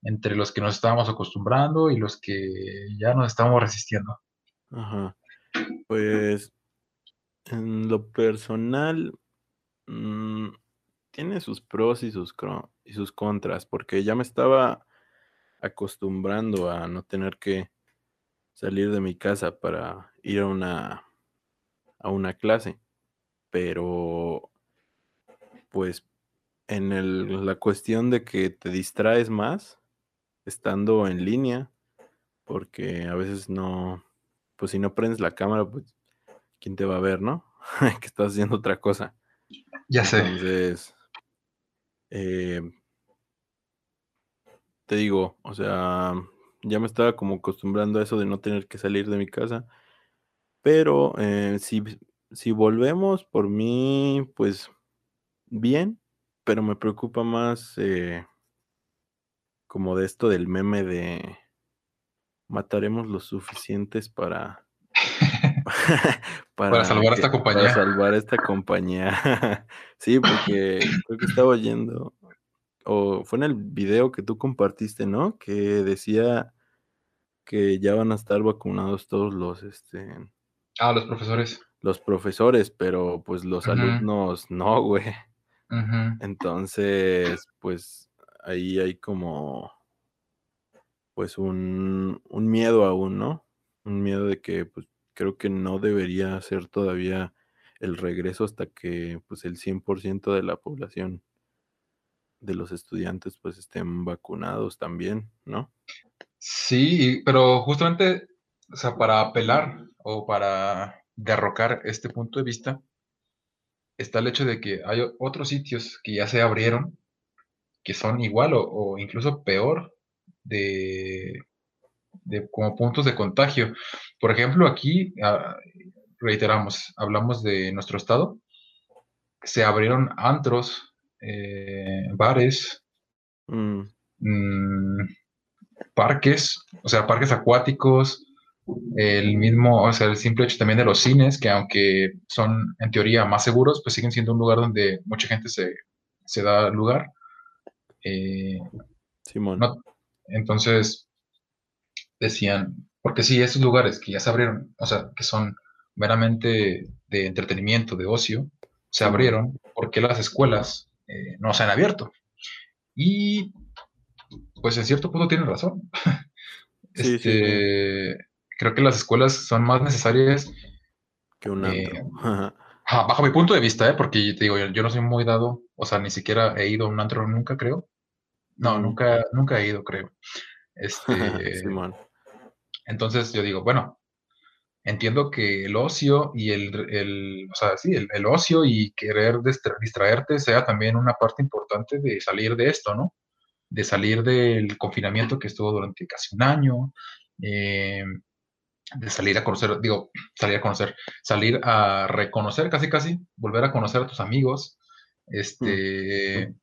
entre los que nos estábamos acostumbrando y los que ya nos estamos resistiendo.
Ajá. Pues en lo personal mm, tiene sus pros y sus, y sus contras, porque ya me estaba acostumbrando a no tener que salir de mi casa para ir a una a una clase, pero pues en el, la cuestión de que te distraes más estando en línea, porque a veces no, pues si no prendes la cámara, pues ¿quién te va a ver, no? que estás haciendo otra cosa.
Ya sé.
Entonces, eh, te digo, o sea, ya me estaba como acostumbrando a eso de no tener que salir de mi casa, pero eh, si, si volvemos por mí, pues bien, pero me preocupa más eh, como de esto del meme de mataremos los suficientes para
para, salvar esta compañía.
Para salvar esta compañía. sí, porque creo que estaba oyendo, o fue en el video que tú compartiste, ¿no? Que decía que ya van a estar vacunados todos los, este...
Ah, los profesores.
Los profesores, pero pues los alumnos no, güey. Entonces, pues ahí hay como pues un, un miedo aún, ¿no? Un miedo de que pues creo que no debería ser todavía el regreso hasta que pues el 100% de la población de los estudiantes pues estén vacunados también, ¿no?
Sí, pero justamente, o sea, para apelar o para derrocar este punto de vista, está el hecho de que hay otros sitios que ya se abrieron, que son igual o, incluso peor de, de, como puntos de contagio. Por ejemplo, aquí, ah, reiteramos, hablamos de nuestro estado, se abrieron antros, eh, bares, mm. Mm, parques, o sea, parques acuáticos, el mismo, o sea, el simple hecho también de los cines, que aunque son en teoría más seguros, pues siguen siendo un lugar donde mucha gente se, da lugar. Eh,
Simón.
entonces, decían, porque sí, esos lugares que ya se abrieron, o sea, que son meramente de entretenimiento, de ocio, se abrieron porque las escuelas eh, no se han abierto. Y pues en cierto punto tienen razón. este, Creo que las escuelas son más necesarias
que un antro. Eh,
bajo mi punto de vista, ¿eh? porque te digo, yo, no soy muy dado, o sea, ni siquiera he ido a un antro nunca, creo. No, nunca, nunca he ido, creo. Este, Entonces yo digo, bueno, entiendo que el ocio y el, el o sea, sí, el, ocio y querer distraerte sea también una parte importante de salir de esto, ¿no? De salir del confinamiento que estuvo durante casi un año, eh, de salir a conocer, digo, salir a conocer, salir a reconocer casi casi, volver a conocer a tus amigos, este,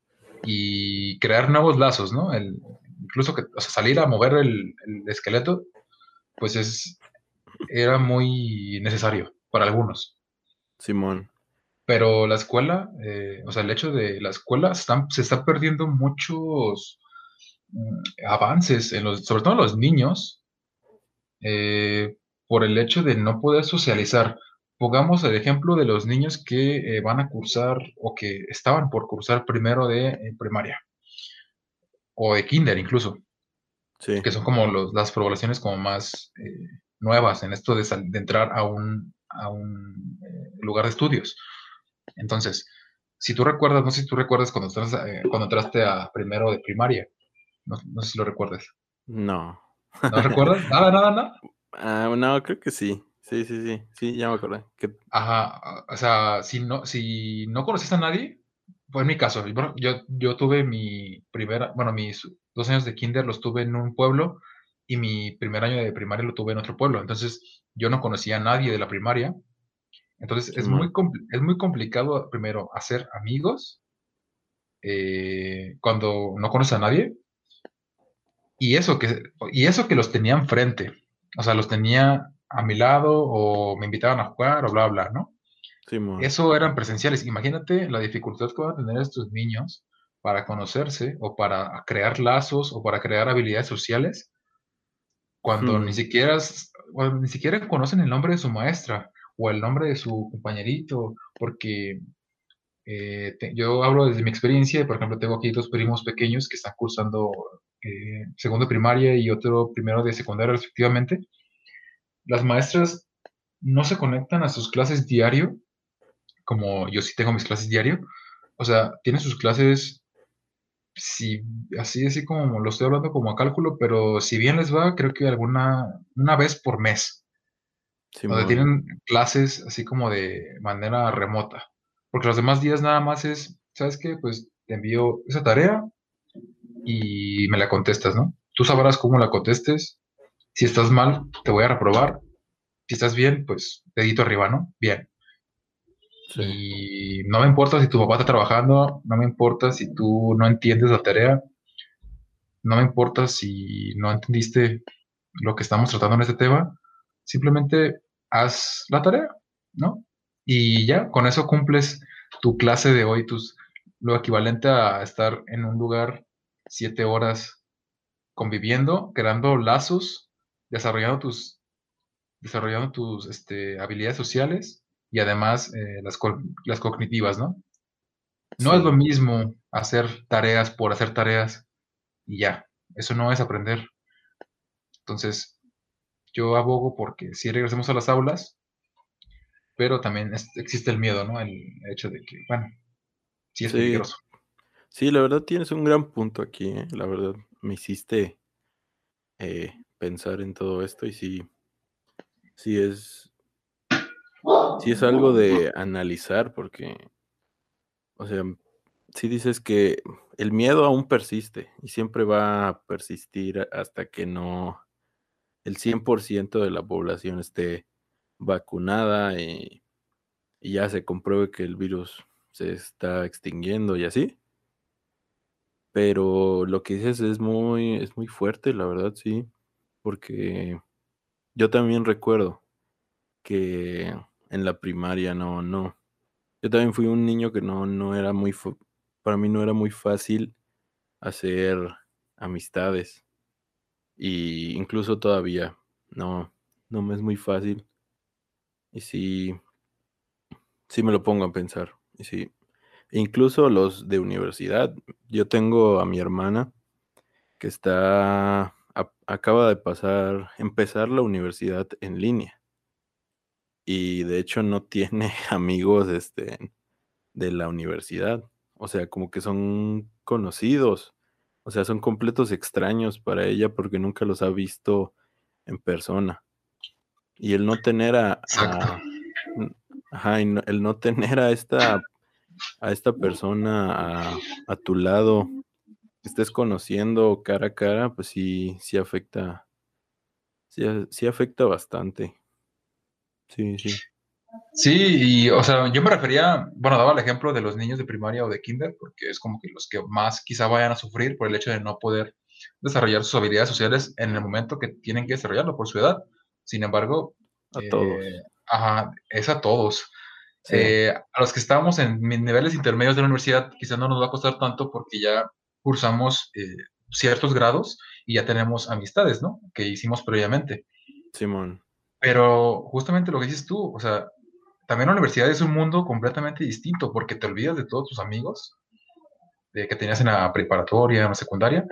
y crear nuevos lazos, ¿no? El, incluso que, o sea, salir a mover el, el esqueleto, pues es, era muy necesario para algunos.
Simón.
Pero la escuela, eh, o sea, el hecho de la escuela, se está perdiendo muchos mm, avances, en los, sobre todo en los niños, eh, por el hecho de no poder socializar. Pongamos el ejemplo de los niños que eh, van a cursar o que estaban por cursar primero de primaria o de kinder incluso, sí. que son como las poblaciones como más nuevas en esto de, entrar a un, a un eh, lugar de estudios. Entonces, si tú recuerdas, no sé si tú recuerdas cuando, eh, cuando entraste a primero de primaria, no, sé si lo recuerdas.
No.
¿No recuerdas? Nada, nada, nada.
Ah, no, creo que sí. Sí, sí, sí. Sí, ya me acordé.
Ajá. O sea, si no, si no conoces a nadie, fue en mi caso. yo, yo tuve mi primera, bueno, mis dos años de kinder los tuve en un pueblo y mi primer año de primaria lo tuve en otro pueblo. Entonces, yo no conocía a nadie de la primaria. Entonces, es, muy es muy complicado, primero, hacer amigos eh, cuando no conoces a nadie. Y eso, que, y eso que los tenía enfrente. O sea, los tenía a mi lado o me invitaban a jugar o bla, bla, ¿no? eso eran presenciales. Imagínate la dificultad que van a tener estos niños para conocerse o para crear lazos o para crear habilidades sociales cuando ni siquiera ni siquiera conocen el nombre de su maestra o el nombre de su compañerito, porque eh, yo hablo desde mi experiencia, por ejemplo, tengo aquí dos primos pequeños que están cursando eh, segundo de primaria y otro primero de secundaria respectivamente. Las maestras no se conectan a sus clases diario, como yo sí tengo mis clases diario. O sea, tienen sus clases si así, así como lo estoy hablando como a cálculo, pero si bien les va, creo que alguna, una vez por mes. donde tienen clases así como de manera remota. Porque los demás días nada más es, ¿sabes qué? Pues te envío esa tarea y me la contestas, ¿no? Tú sabrás cómo la contestes. Si estás mal, te voy a reprobar. Si estás bien, pues dedito arriba, ¿no? Bien. Y no me importa si tu papá está trabajando, no me importa si tú no entiendes la tarea, no me importa si no entendiste lo que estamos tratando en este tema, simplemente haz la tarea, ¿no? Y ya, con eso cumples tu clase de hoy, tus, lo equivalente a estar en un lugar siete horas conviviendo, creando lazos, desarrollando tus, desarrollando tus este, habilidades sociales y además eh, las, las, cognitivas, ¿no? No es lo mismo hacer tareas por hacer tareas y ya, eso no es aprender. Entonces, yo abogo porque si regresemos a las aulas, pero también existe el miedo, ¿no? El hecho de que, bueno, sí es peligroso.
Sí, la verdad tienes un gran punto aquí, ¿eh? la verdad me hiciste eh, pensar en todo esto y sí, sí es, sí es algo de analizar porque, o sea, si dices que el miedo aún persiste y siempre va a persistir hasta que no el 100% de la población esté vacunada y, y ya se compruebe que el virus se está extinguiendo y así. Pero lo que dices es muy, es muy fuerte, la verdad, sí, porque yo también recuerdo que en la primaria no, no. Yo también fui un niño que no, no era muy, para mí no era muy fácil hacer amistades. Y incluso todavía no, no me es muy fácil. Y sí, sí me lo pongo a pensar. Y sí, incluso los de universidad. Yo tengo a mi hermana que está, acaba de pasar, empezar la universidad en línea. Y de hecho no tiene amigos este, de la universidad. O sea, como que son conocidos. O sea, son completos extraños para ella porque nunca los ha visto en persona. Y el no tener a, ajá, el no tener a esta a esta persona a, tu lado, que estés conociendo cara a cara, pues sí, sí afecta, sí, afecta bastante. Sí, sí.
Sí, y o sea, yo me refería, bueno, daba el ejemplo de los niños de primaria o de kinder, porque es como que los que más quizá vayan a sufrir por el hecho de no poder desarrollar sus habilidades sociales en el momento que tienen que desarrollarlo por su edad. Sin embargo,
a todos.
Eh, ajá, es a todos. Eh, a los que estamos en niveles intermedios de la universidad, quizá no nos va a costar tanto porque ya cursamos eh, ciertos grados y ya tenemos amistades, ¿no? Que hicimos previamente.
Simón.
Pero justamente lo que dices tú, o sea, también la universidad es un mundo completamente distinto porque te olvidas de todos tus amigos de que tenías en la preparatoria, en la secundaria,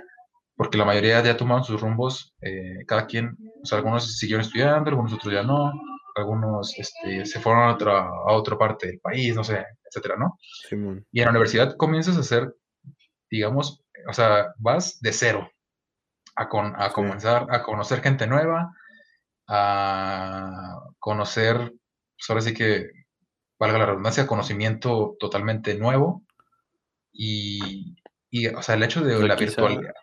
porque la mayoría ya tomaron sus rumbos, eh, cada quien, o sea, algunos siguieron estudiando, algunos otros ya no, algunos este, se fueron a otra, a otra parte del país, no sé, etcétera, ¿no? Y en la universidad comienzas a hacer, digamos, o sea, vas de cero a, con, a comenzar a conocer gente nueva, a conocer, pues ahora sí que, valga la redundancia, conocimiento totalmente nuevo y, y o sea, el hecho de la virtualidad.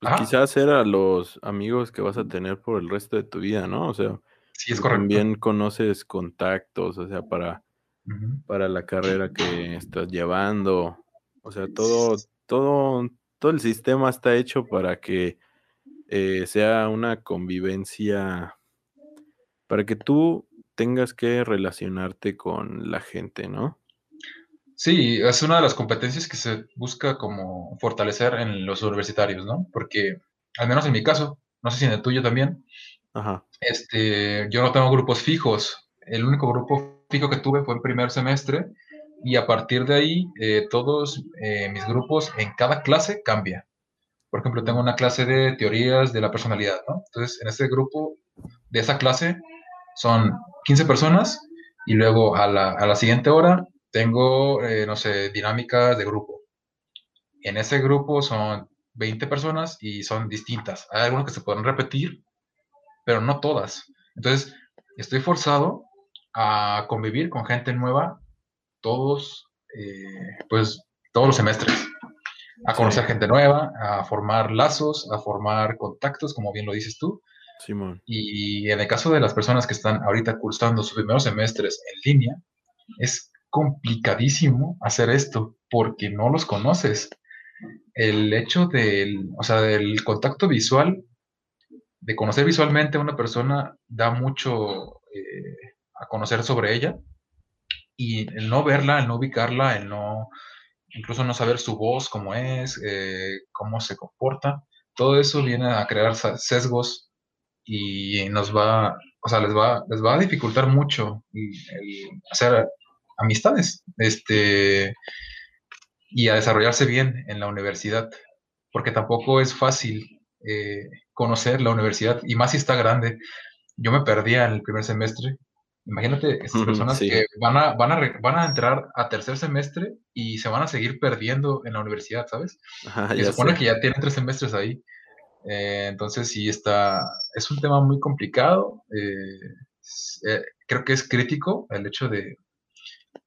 Pues quizás ser a los amigos que vas a tener por el resto de tu vida, ¿no? O sea,
Sí, es correcto.
También conoces contactos, o sea, para, para la carrera que estás llevando. O sea, todo, todo, todo el sistema está hecho para que eh, sea una convivencia, para que tú tengas que relacionarte con la gente, ¿no?
Sí, es una de las competencias que se busca como fortalecer en los universitarios, ¿no? Porque, al menos en mi caso, no sé si en el tuyo también,
Ajá.
Este, yo no tengo grupos fijos. El único grupo fijo que tuve fue el primer semestre y a partir de ahí eh, todos eh, mis grupos en cada clase cambia. Por ejemplo, tengo una clase de teorías de la personalidad, ¿no? Entonces, en ese grupo de esa clase son 15 personas y luego a la, a la siguiente hora tengo, eh, no sé, dinámicas de grupo. En ese grupo son 20 personas y son distintas. Hay algunos que se pueden repetir pero no todas. Entonces, estoy forzado a convivir con gente nueva todos, eh, pues, todos los semestres. A conocer gente nueva, a formar lazos, a formar contactos, como bien lo dices tú.
Simón.
Y en el caso de las personas que están ahorita cursando sus primeros semestres en línea, es complicadísimo hacer esto porque no los conoces. El hecho del, o sea, del contacto visual de conocer visualmente a una persona da mucho eh, a conocer sobre ella y el no verla, el no ubicarla, el no, incluso no saber su voz, cómo es, eh, cómo se comporta, todo eso viene a crear sesgos y nos va, o sea, les va, les va a dificultar mucho el hacer amistades, este, y a desarrollarse bien en la universidad, porque tampoco es fácil eh, conocer la universidad, y más si está grande. Yo me perdía en el primer semestre. Imagínate estas personas que van a, van, a, van a entrar a tercer semestre y se van a seguir perdiendo en la universidad, ¿sabes? se supone que ya tienen tres semestres ahí. Eh, entonces sí está, es un tema muy complicado. Eh, creo que es crítico el hecho de,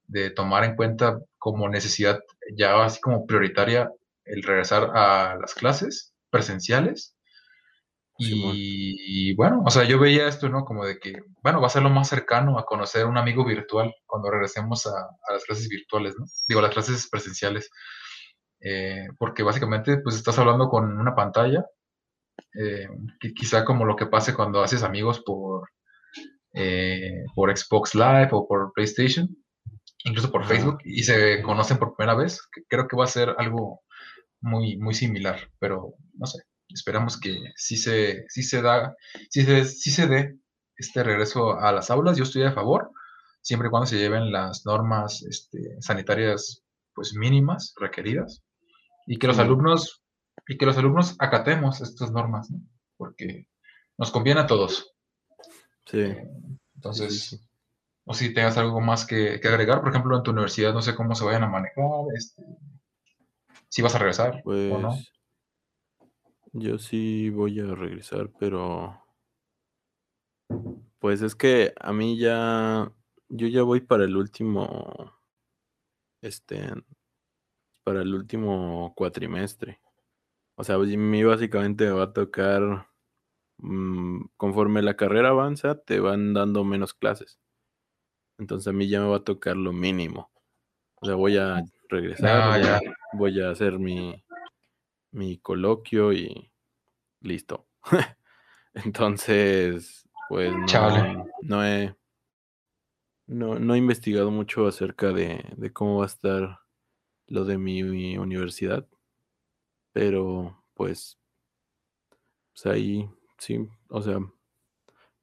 de tomar en cuenta como necesidad ya así como prioritaria el regresar a las clases presenciales. Y, bueno, o sea, yo veía esto, ¿no? Como de que, bueno, va a ser lo más cercano a conocer un amigo virtual cuando regresemos a, las clases virtuales, ¿no? Digo, las clases presenciales. Eh, porque básicamente, pues estás hablando con una pantalla, eh, quizá como lo que pase cuando haces amigos por, eh, por Xbox Live o por PlayStation, incluso por Facebook, y se conocen por primera vez. Creo que va a ser algo muy, muy similar, pero no sé, esperamos que sí se, sí se da, sí se, sí se dé este regreso a las aulas. Yo estoy a favor, siempre y cuando se lleven las normas este, sanitarias pues mínimas requeridas y que los alumnos y que los alumnos acatemos estas normas, porque nos conviene a todos.
Sí.
entonces, o si tengas algo más que, agregar, por ejemplo, en tu universidad, no sé cómo se vayan a manejar, este, si vas a regresar o no. Pues,
yo sí voy a regresar, pero pues es que a mí ya, yo ya voy para el último, este, para el último cuatrimestre. O sea, a mí básicamente me va a tocar, mm, conforme la carrera avanza, te van dando menos clases. Entonces a mí ya me va a tocar lo mínimo. O sea, voy a regresar, ah, voy, a, hacer mi, mi coloquio y listo. Entonces, pues no, he no, no, he investigado mucho acerca de, de, cómo va a estar lo de mi universidad. Pero pues, pues ahí sí, o sea,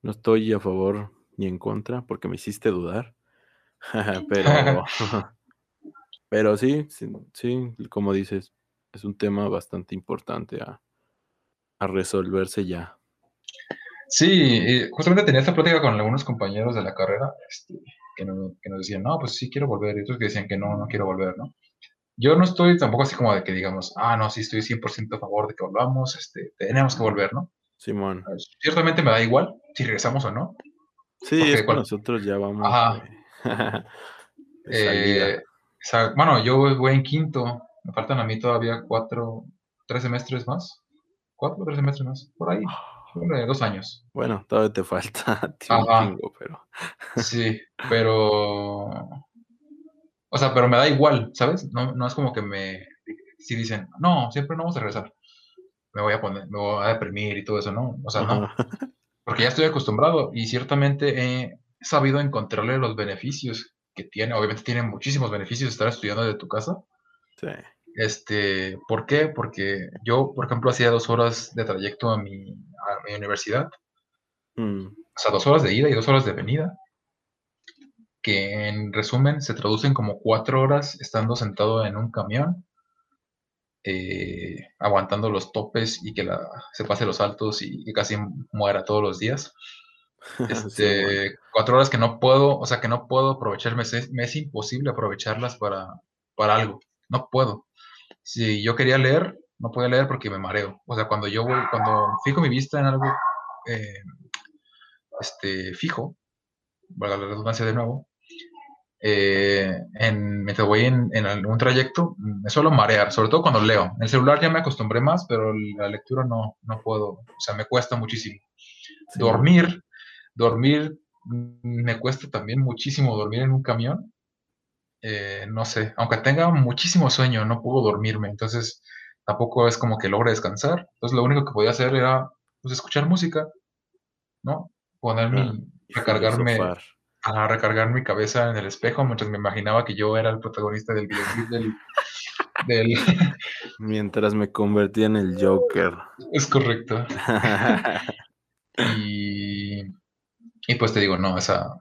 no estoy a favor ni en contra porque me hiciste dudar. pero, pero sí, sí, como dices, es un tema bastante importante a, resolverse ya.
Sí, justamente tenía esta plática con algunos compañeros de la carrera este, que, nos, que, nos, decían, no, pues sí quiero volver, y otros que decían que no, no quiero volver, ¿no? Yo no estoy tampoco así como de que digamos, ah, no, sí estoy 100% a favor de que volvamos, este, tenemos que volver, ¿no?
Simón.
Ah, ciertamente me da igual si regresamos o no.
Sí, es que nosotros ya vamos. Ajá.
Eh, bueno, yo voy en quinto, me faltan a mí todavía cuatro, tres semestres más. Cuatro, tres semestres más, por ahí. dos años.
Bueno, todavía te falta
tiempo, pero. sí, pero o sea, pero me da igual, ¿sabes? No, no es como que me, si dicen, no, siempre no vamos a regresar, me voy a poner, me voy a deprimir y todo eso, ¿no? O sea, no. Porque ya estoy acostumbrado y ciertamente he sabido encontrarle los beneficios que tiene. Obviamente tiene muchísimos beneficios estar estudiando de tu casa.
Sí.
Este, ¿por qué? Porque yo, por ejemplo, hacía dos horas de trayecto a mi, a mi universidad. Mm. O sea, dos horas de ida y dos horas de venida que en resumen se traducen como cuatro horas estando sentado en un camión, eh, aguantando los topes y que la, se pase los altos y, casi muera todos los días. Este, Cuatro horas que no puedo, o sea, que no puedo aprovecharme, me es imposible aprovecharlas para, para algo, no puedo. Si yo quería leer, no podía leer porque me mareo. O sea, cuando yo voy, cuando fijo mi vista en algo eh, este, fijo, valga la redundancia de nuevo, eh, en, mientras voy en, en, algún trayecto, me suelo marear, sobre todo cuando leo. En el celular ya me acostumbré más, pero la lectura no, no puedo, o sea, me cuesta muchísimo. Dormir, dormir me cuesta también muchísimo dormir en un camión. Eh, no sé, aunque tenga muchísimo sueño, no puedo dormirme, entonces tampoco es como que logre descansar. Entonces lo único que podía hacer era pues, escuchar música, ¿no? Ponerme, recargarme a recargar mi cabeza en el espejo mientras me imaginaba que yo era el protagonista del videoclip del,
Mientras me convertía en el Joker.
Es correcto. y, y pues te digo, no, esa,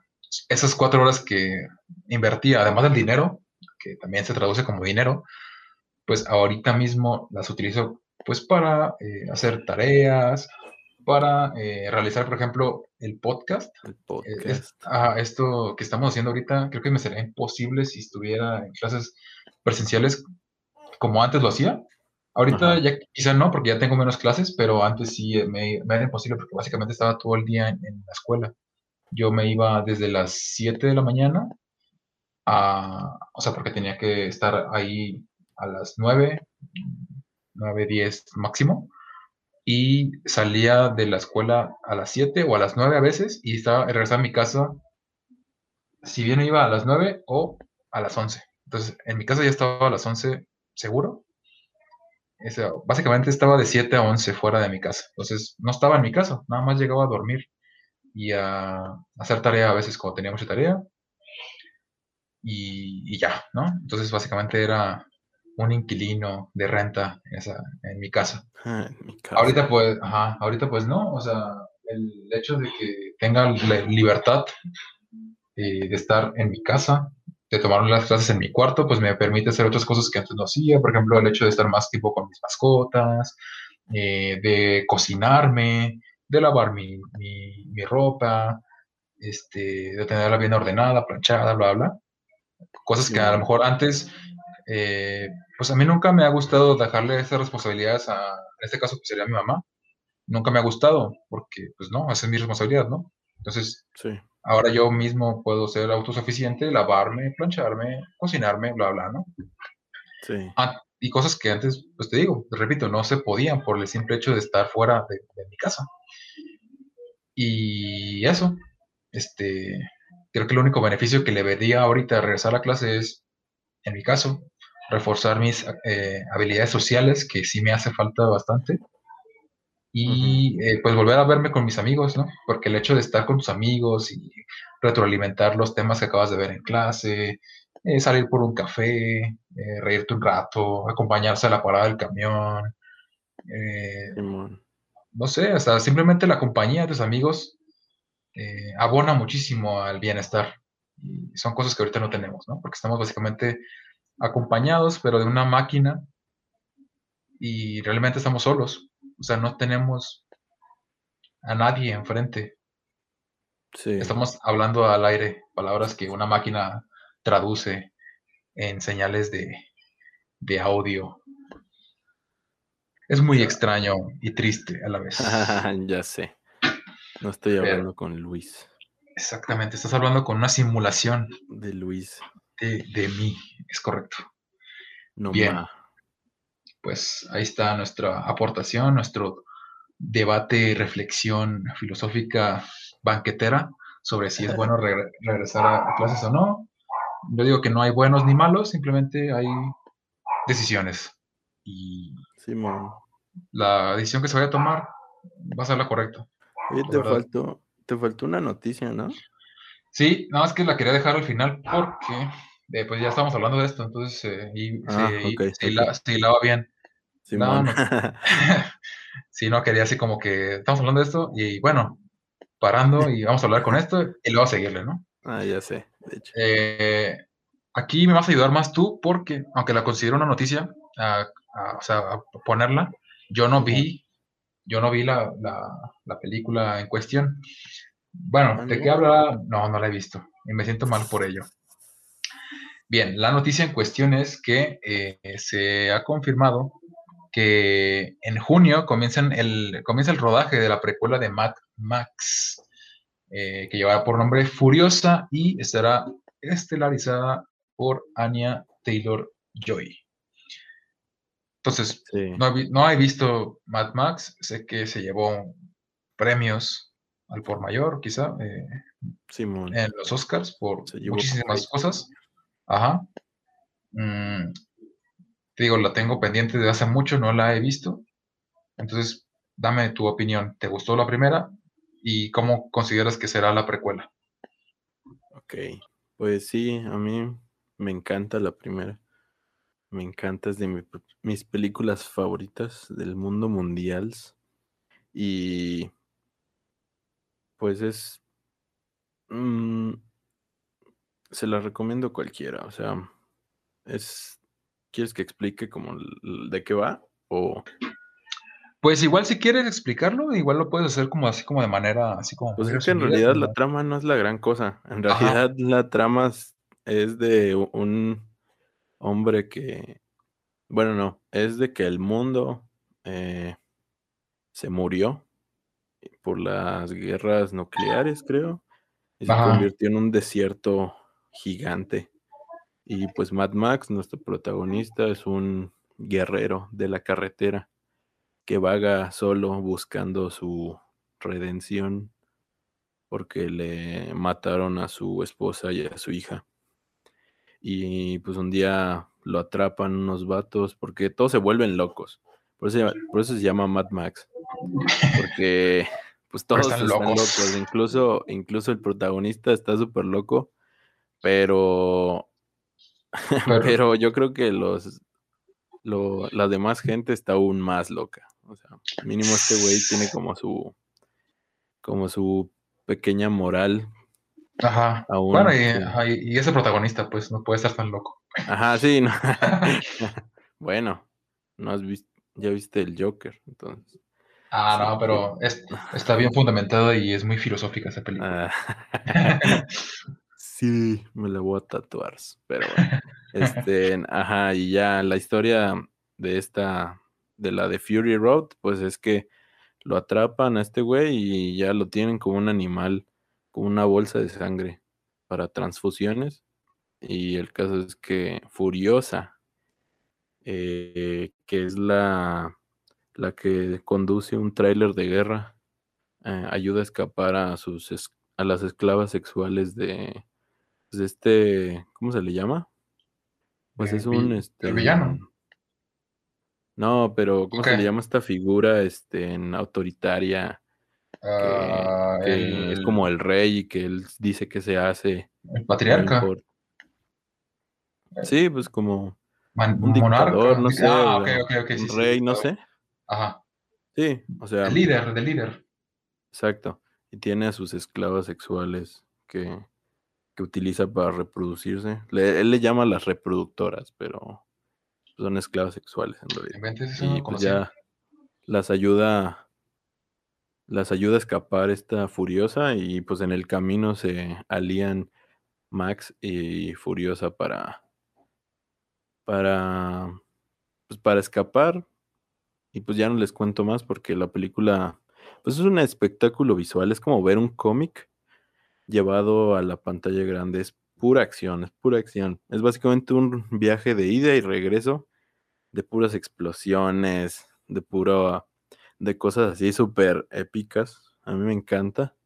esas cuatro horas que invertía, además del dinero, que también se traduce como dinero, pues ahorita mismo las utilizo pues para eh, hacer tareas, para eh, realizar, por ejemplo, el podcast.
El podcast.
Es- ah, esto que estamos haciendo ahorita, creo que me sería imposible si estuviera en clases presenciales como antes lo hacía. Ahorita
Ajá.
ya quizá no, porque ya tengo menos clases, pero antes sí eh, me, me era imposible porque básicamente estaba todo el día en, en la escuela. Yo me iba desde las 7 de la mañana a, o sea, porque tenía que estar ahí a las 9, 9, 10 máximo, y salía de la escuela a las 7 o a las 9 a veces, y estaba, regresaba a mi casa, si bien iba a las 9 o a las 11. Entonces, en mi casa ya estaba a las 11 seguro. O básicamente estaba de 7 a 11 fuera de mi casa. Entonces, no estaba en mi casa, nada más llegaba a dormir y a hacer tarea a veces cuando tenía mucha tarea y, y ya, ¿no? Entonces, básicamente era un inquilino de renta esa, en mi casa.
Ah, en mi casa.
Ahorita pues, ajá, ahorita pues no, o sea, el hecho de que tenga la libertad eh, de estar en mi casa, de tomar las clases en mi cuarto, pues me permite hacer otras cosas que antes no hacía, por ejemplo, el hecho de estar más tiempo con mis mascotas, eh, de cocinarme, de lavar mi, mi, mi ropa, este, de tenerla bien ordenada, planchada, bla, bla. Cosas que a lo mejor antes, eh, pues a mí nunca me ha gustado dejarle esas responsabilidades a, en este caso, pues sería mi mamá. Nunca me ha gustado, porque, pues no, esa es mi responsabilidad, ¿no? Entonces,
Sí.
ahora yo mismo puedo ser autosuficiente, lavarme, plancharme, cocinarme, bla, bla, ¿no?
Sí.
Ah, y cosas que antes, pues te digo, te repito, no se podían por el simple hecho de estar fuera de, de mi casa. Y eso, este, creo que el único beneficio que le vería ahorita a regresar a clase es, en mi caso, reforzar mis eh, habilidades sociales, que sí me hace falta bastante. Y eh, pues volver a verme con mis amigos, ¿no? Porque el hecho de estar con tus amigos y retroalimentar los temas que acabas de ver en clase, eh, salir por un café, reírte un rato, acompañarse a la parada del camión, no sé, hasta simplemente la compañía de tus amigos abona muchísimo al bienestar. Y son cosas que ahorita no tenemos, ¿no? Porque estamos básicamente acompañados, pero de una máquina y realmente estamos solos. O sea, no tenemos a nadie enfrente.
Sí.
Estamos hablando al aire, palabras que una máquina traduce en señales de, de audio. Es muy extraño y triste a la vez.
ya sé. No estoy
Pero-
hablando con Luis.
Exactamente, estás hablando con una simulación
De Luis.
De, de mí, es correcto.
No
Bien.
ma.
Pues ahí está nuestra aportación, nuestro debate reflexión filosófica banquetera sobre si es bueno regre- regresar a, a clases o no. Yo digo que no hay buenos ni malos, simplemente hay decisiones. Y
Simón.
la decisión que se vaya a tomar va a ser la correcta.
Oye,
La
te
verdad.
faltó, te faltó una noticia, ¿no?
Sí, nada más que la quería dejar al final porque eh, pues ya estamos hablando de esto, entonces eh, y,
Ah,
hila- se hilaba bien.
Simón.
no. sí, no quería así como que estamos hablando de esto y bueno, parando y vamos a hablar con esto y luego a seguirle, ¿no?
ah, ya sé, de hecho.
Eh, aquí me vas a ayudar más tú porque, aunque la considero una noticia, a- a- o sea, a ponerla, yo no vi, yo no vi la, la- la película en cuestión. Bueno, ¿de qué habla? No, no la he visto y me siento mal por ello. Bien, la noticia en cuestión es que eh, se ha confirmado que en junio comienzan el, comienza el rodaje de la precuela de Mad Max, eh, que llevará por nombre Furiosa y estará estelarizada por Anya Taylor Joy. Entonces,
Sí.
no, no he visto Mad Max, sé que se llevó premios al por mayor, quizá, eh,
Simón.
en los Oscars por muchísimas cosas. Ajá. Mm, te digo, la tengo pendiente de hace mucho, no la he visto. Entonces, dame tu opinión. ¿Te gustó la primera? ¿Y cómo consideras que será la precuela?
Ok. Pues sí, a mí me encanta la primera. Me encanta, es de mi- mis películas favoritas del mundo mundial. Y pues es... mm, se la recomiendo a cualquiera. O sea, es... ¿Quieres que explique como de qué va? O...
Pues igual si quieres explicarlo, igual lo puedes hacer como así como de manera así como.
Pues es que en realidad la trama no es la gran cosa. En realidad la trama es de un hombre que, bueno, no, es de que el mundo eh, se murió por las guerras nucleares, creo, y se convirtió en un desierto gigante. Y pues Mad Max, nuestro protagonista, es un guerrero de la carretera que vaga solo buscando su redención porque le mataron a su esposa y a su hija. Y pues un día lo atrapan unos vatos porque todos se vuelven locos. Por eso, por eso se llama Mad Max. Porque pues todos están, locos. Incluso, incluso el protagonista está súper loco. Pero, pero, yo creo que los, la demás gente está aún más loca. O sea, mínimo este güey tiene como su como su pequeña moral.
Ajá. bueno, y, ese protagonista, pues, no puede estar tan loco.
Ajá, sí. bueno, no has visto, ya viste el Joker, entonces.
Ah, no, pero está bien fundamentado y es muy filosófica esa película.
Ah. sí, me la voy a tatuar, pero este, ajá, y ya la historia de esta de la de Fury Road, pues es que lo atrapan a este güey y ya lo tienen como un animal, como una bolsa de sangre para transfusiones. Y el caso es que Furiosa, eh, que es la, la que conduce un tráiler de guerra, eh, ayuda a escapar a sus a las esclavas sexuales de, pues, este, ¿cómo se le llama? Pues es un este,
villano.
No, pero ¿cómo se le llama esta figura este, en autoritaria? Que, ah, es como el rey y que él dice que se hace.
El patriarca.
Sí, pues como un dictador, no sé. Ah, un rey, no sé.
Ajá.
Sí, o sea.
El líder, el líder.
Exacto. Y tiene a sus esclavas sexuales que, que utiliza para reproducirse. él le llama las reproductoras, pero son esclavos sexuales en realidad. y pues ya las ayuda las ayuda a escapar esta furiosa y pues en el camino se alían Max y Furiosa para para pues para escapar y pues ya no les cuento más porque la película pues es un espectáculo visual, es como ver un cómic llevado a la pantalla grande, es pura acción, es pura acción. Es básicamente un viaje de ida y regreso de puras explosiones, de puro, de cosas así súper épicas. A mí me encanta.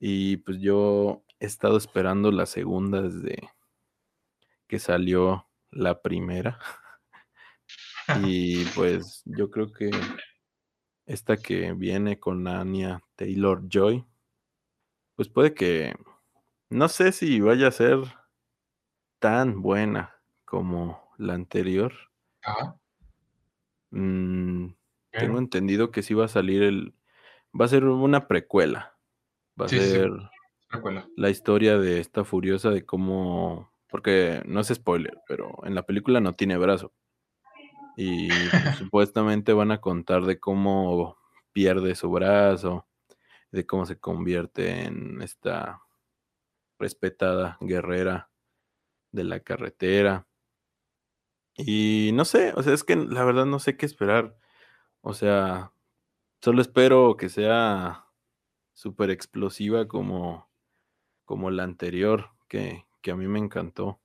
Y pues yo he estado esperando la segunda desde que salió la primera. y pues yo creo que esta que viene con Anya Taylor Joy, pues puede que no sé si vaya a ser tan buena como la anterior. Mm, tengo entendido que sí va a salir el. Va a ser una precuela. Va a ser la historia de esta furiosa de cómo. Porque no es spoiler, pero en la película no tiene brazo. Y pues, supuestamente van a contar de cómo pierde su brazo, de cómo se convierte en esta respetada guerrera de la carretera. Y no sé, o sea, es que la verdad no sé qué esperar. O sea, solo espero que sea súper explosiva como, como la anterior, que, que, a mí me encantó.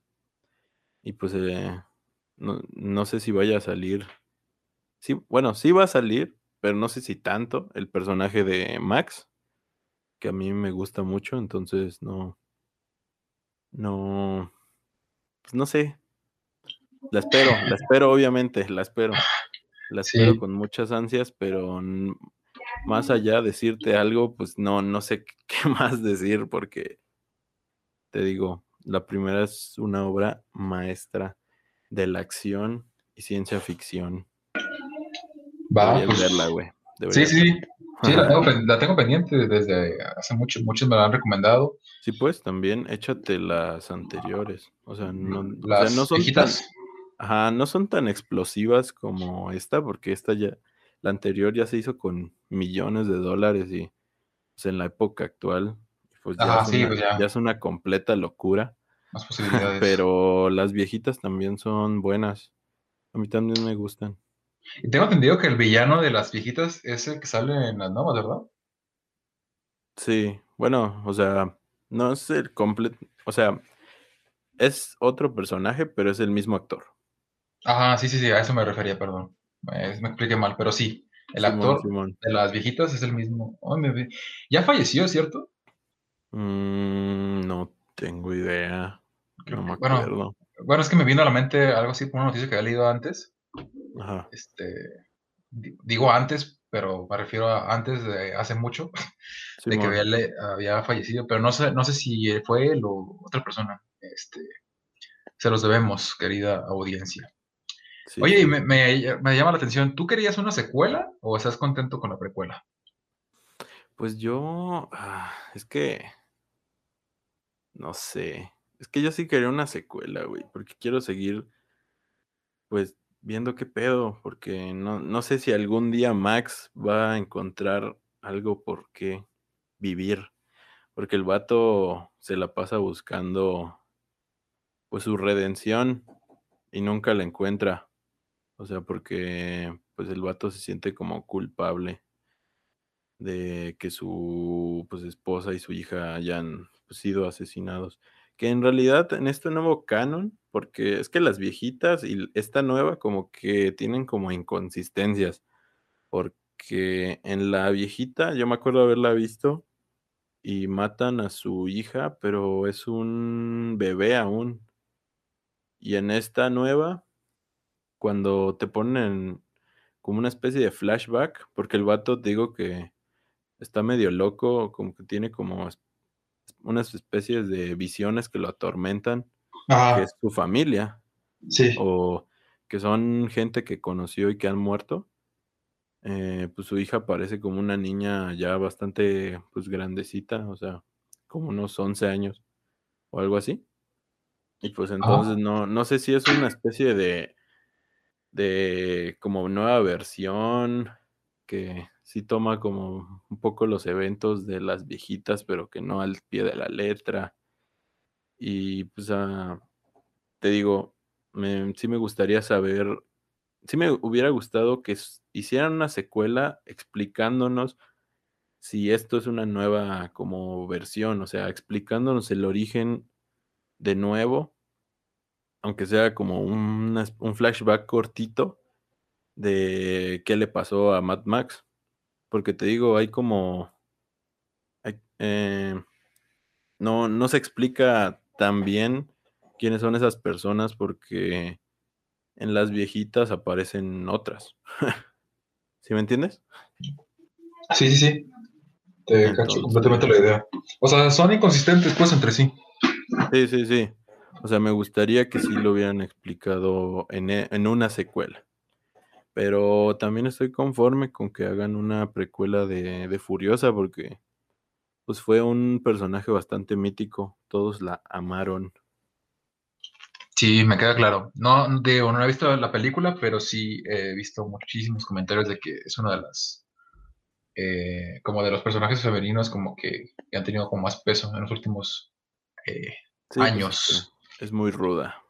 Y pues eh, no, no, sé si vaya a salir. Sí, bueno, sí va a salir, pero no sé si tanto el personaje de Max, que a mí me gusta mucho, entonces no, no, pues no sé. La espero, la espero, obviamente, la espero. La espero con muchas ansias, pero más allá de decirte algo, pues no, no sé qué más decir, porque te digo, la primera es una obra maestra de la acción y ciencia ficción.
Va. Pues, verla, güey. Sí, sí, Sí, la tengo, pendiente desde hace mucho, muchos me la han recomendado.
Sí, pues también échate las anteriores. O sea, no, no son tan, ajá, no son tan explosivas como esta, porque esta ya, la anterior ya se hizo con millones de dólares y pues, en la época actual, pues, ya, es una, pues ya. es una completa locura.
Más posibilidades.
Pero las viejitas también son buenas. A mí también me gustan.
Y tengo entendido que el villano de las viejitas es el que sale en las nuevas, ¿verdad?
Sí, bueno, o sea, no es el completo, o sea, es otro personaje, pero es el mismo actor.
Ajá, sí, sí, sí, a eso me refería, perdón. me expliqué mal, pero sí, el actor de las viejitas es el mismo. ya falleció, ¿cierto?
Mm, no tengo idea. No me
acuerdo. Bueno, es que me vino a la mente algo así, una noticia que había leído antes. Ajá. Este, digo antes, pero me refiero a antes de hace mucho, de que había, había, fallecido, pero no sé, no sé si fue él o otra persona. Este, se los debemos, querida audiencia. Oye, y me, llama la atención, ¿tú querías una secuela o estás contento con la precuela?
Pues yo, ah, es que, no sé, es que yo sí quería una secuela, güey, porque quiero seguir, pues, viendo qué pedo, porque no, no sé si algún día Max va a encontrar algo por qué vivir, porque el vato se la pasa buscando, pues, su redención y nunca la encuentra. O sea, porque pues el vato se siente como culpable de que su pues, esposa y su hija hayan sido asesinados. Que en realidad en este nuevo canon, porque es que las viejitas y esta nueva como que tienen como inconsistencias. Porque en la viejita, yo me acuerdo haberla visto y matan a su hija, pero es un bebé aún. Y en esta nueva, cuando te ponen como una especie de flashback, porque el vato digo que está medio loco, como que tiene como unas especies de visiones que lo atormentan, que es su familia.
Sí.
O que son gente que conoció y que han muerto. Eh, pues su hija parece como una niña ya bastante pues grandecita, o sea, como unos 11 años o algo así. Y pues entonces no, no sé si es una especie de de como nueva versión que sí toma como un poco los eventos de las viejitas, pero que no al pie de la letra. Y pues ah, te digo, me, sí me gustaría saber, sí me hubiera gustado que hicieran una secuela explicándonos si esto es una nueva como versión, o sea, explicándonos el origen de nuevo aunque sea como un, flashback cortito de qué le pasó a Mad Max. Porque te digo, hay como... Eh, no, no se explica tan bien quiénes son esas personas porque en las viejitas aparecen otras. ¿Sí me entiendes?
Sí, sí, sí. Te cacho completamente la idea. O sea, son inconsistentes pues entre sí.
Sí, sí, sí. O sea, me gustaría que sí lo hubieran explicado en, e, una secuela. Pero también estoy conforme con que hagan una precuela de, Furiosa porque pues fue un personaje bastante mítico. Todos la amaron.
Sí, me queda claro. No, digo, no he visto la película, pero sí he visto muchísimos comentarios de que es una de las, eh, como de los personajes femeninos como que, han tenido como más peso en los últimos eh, pues, años.
Es muy ruda.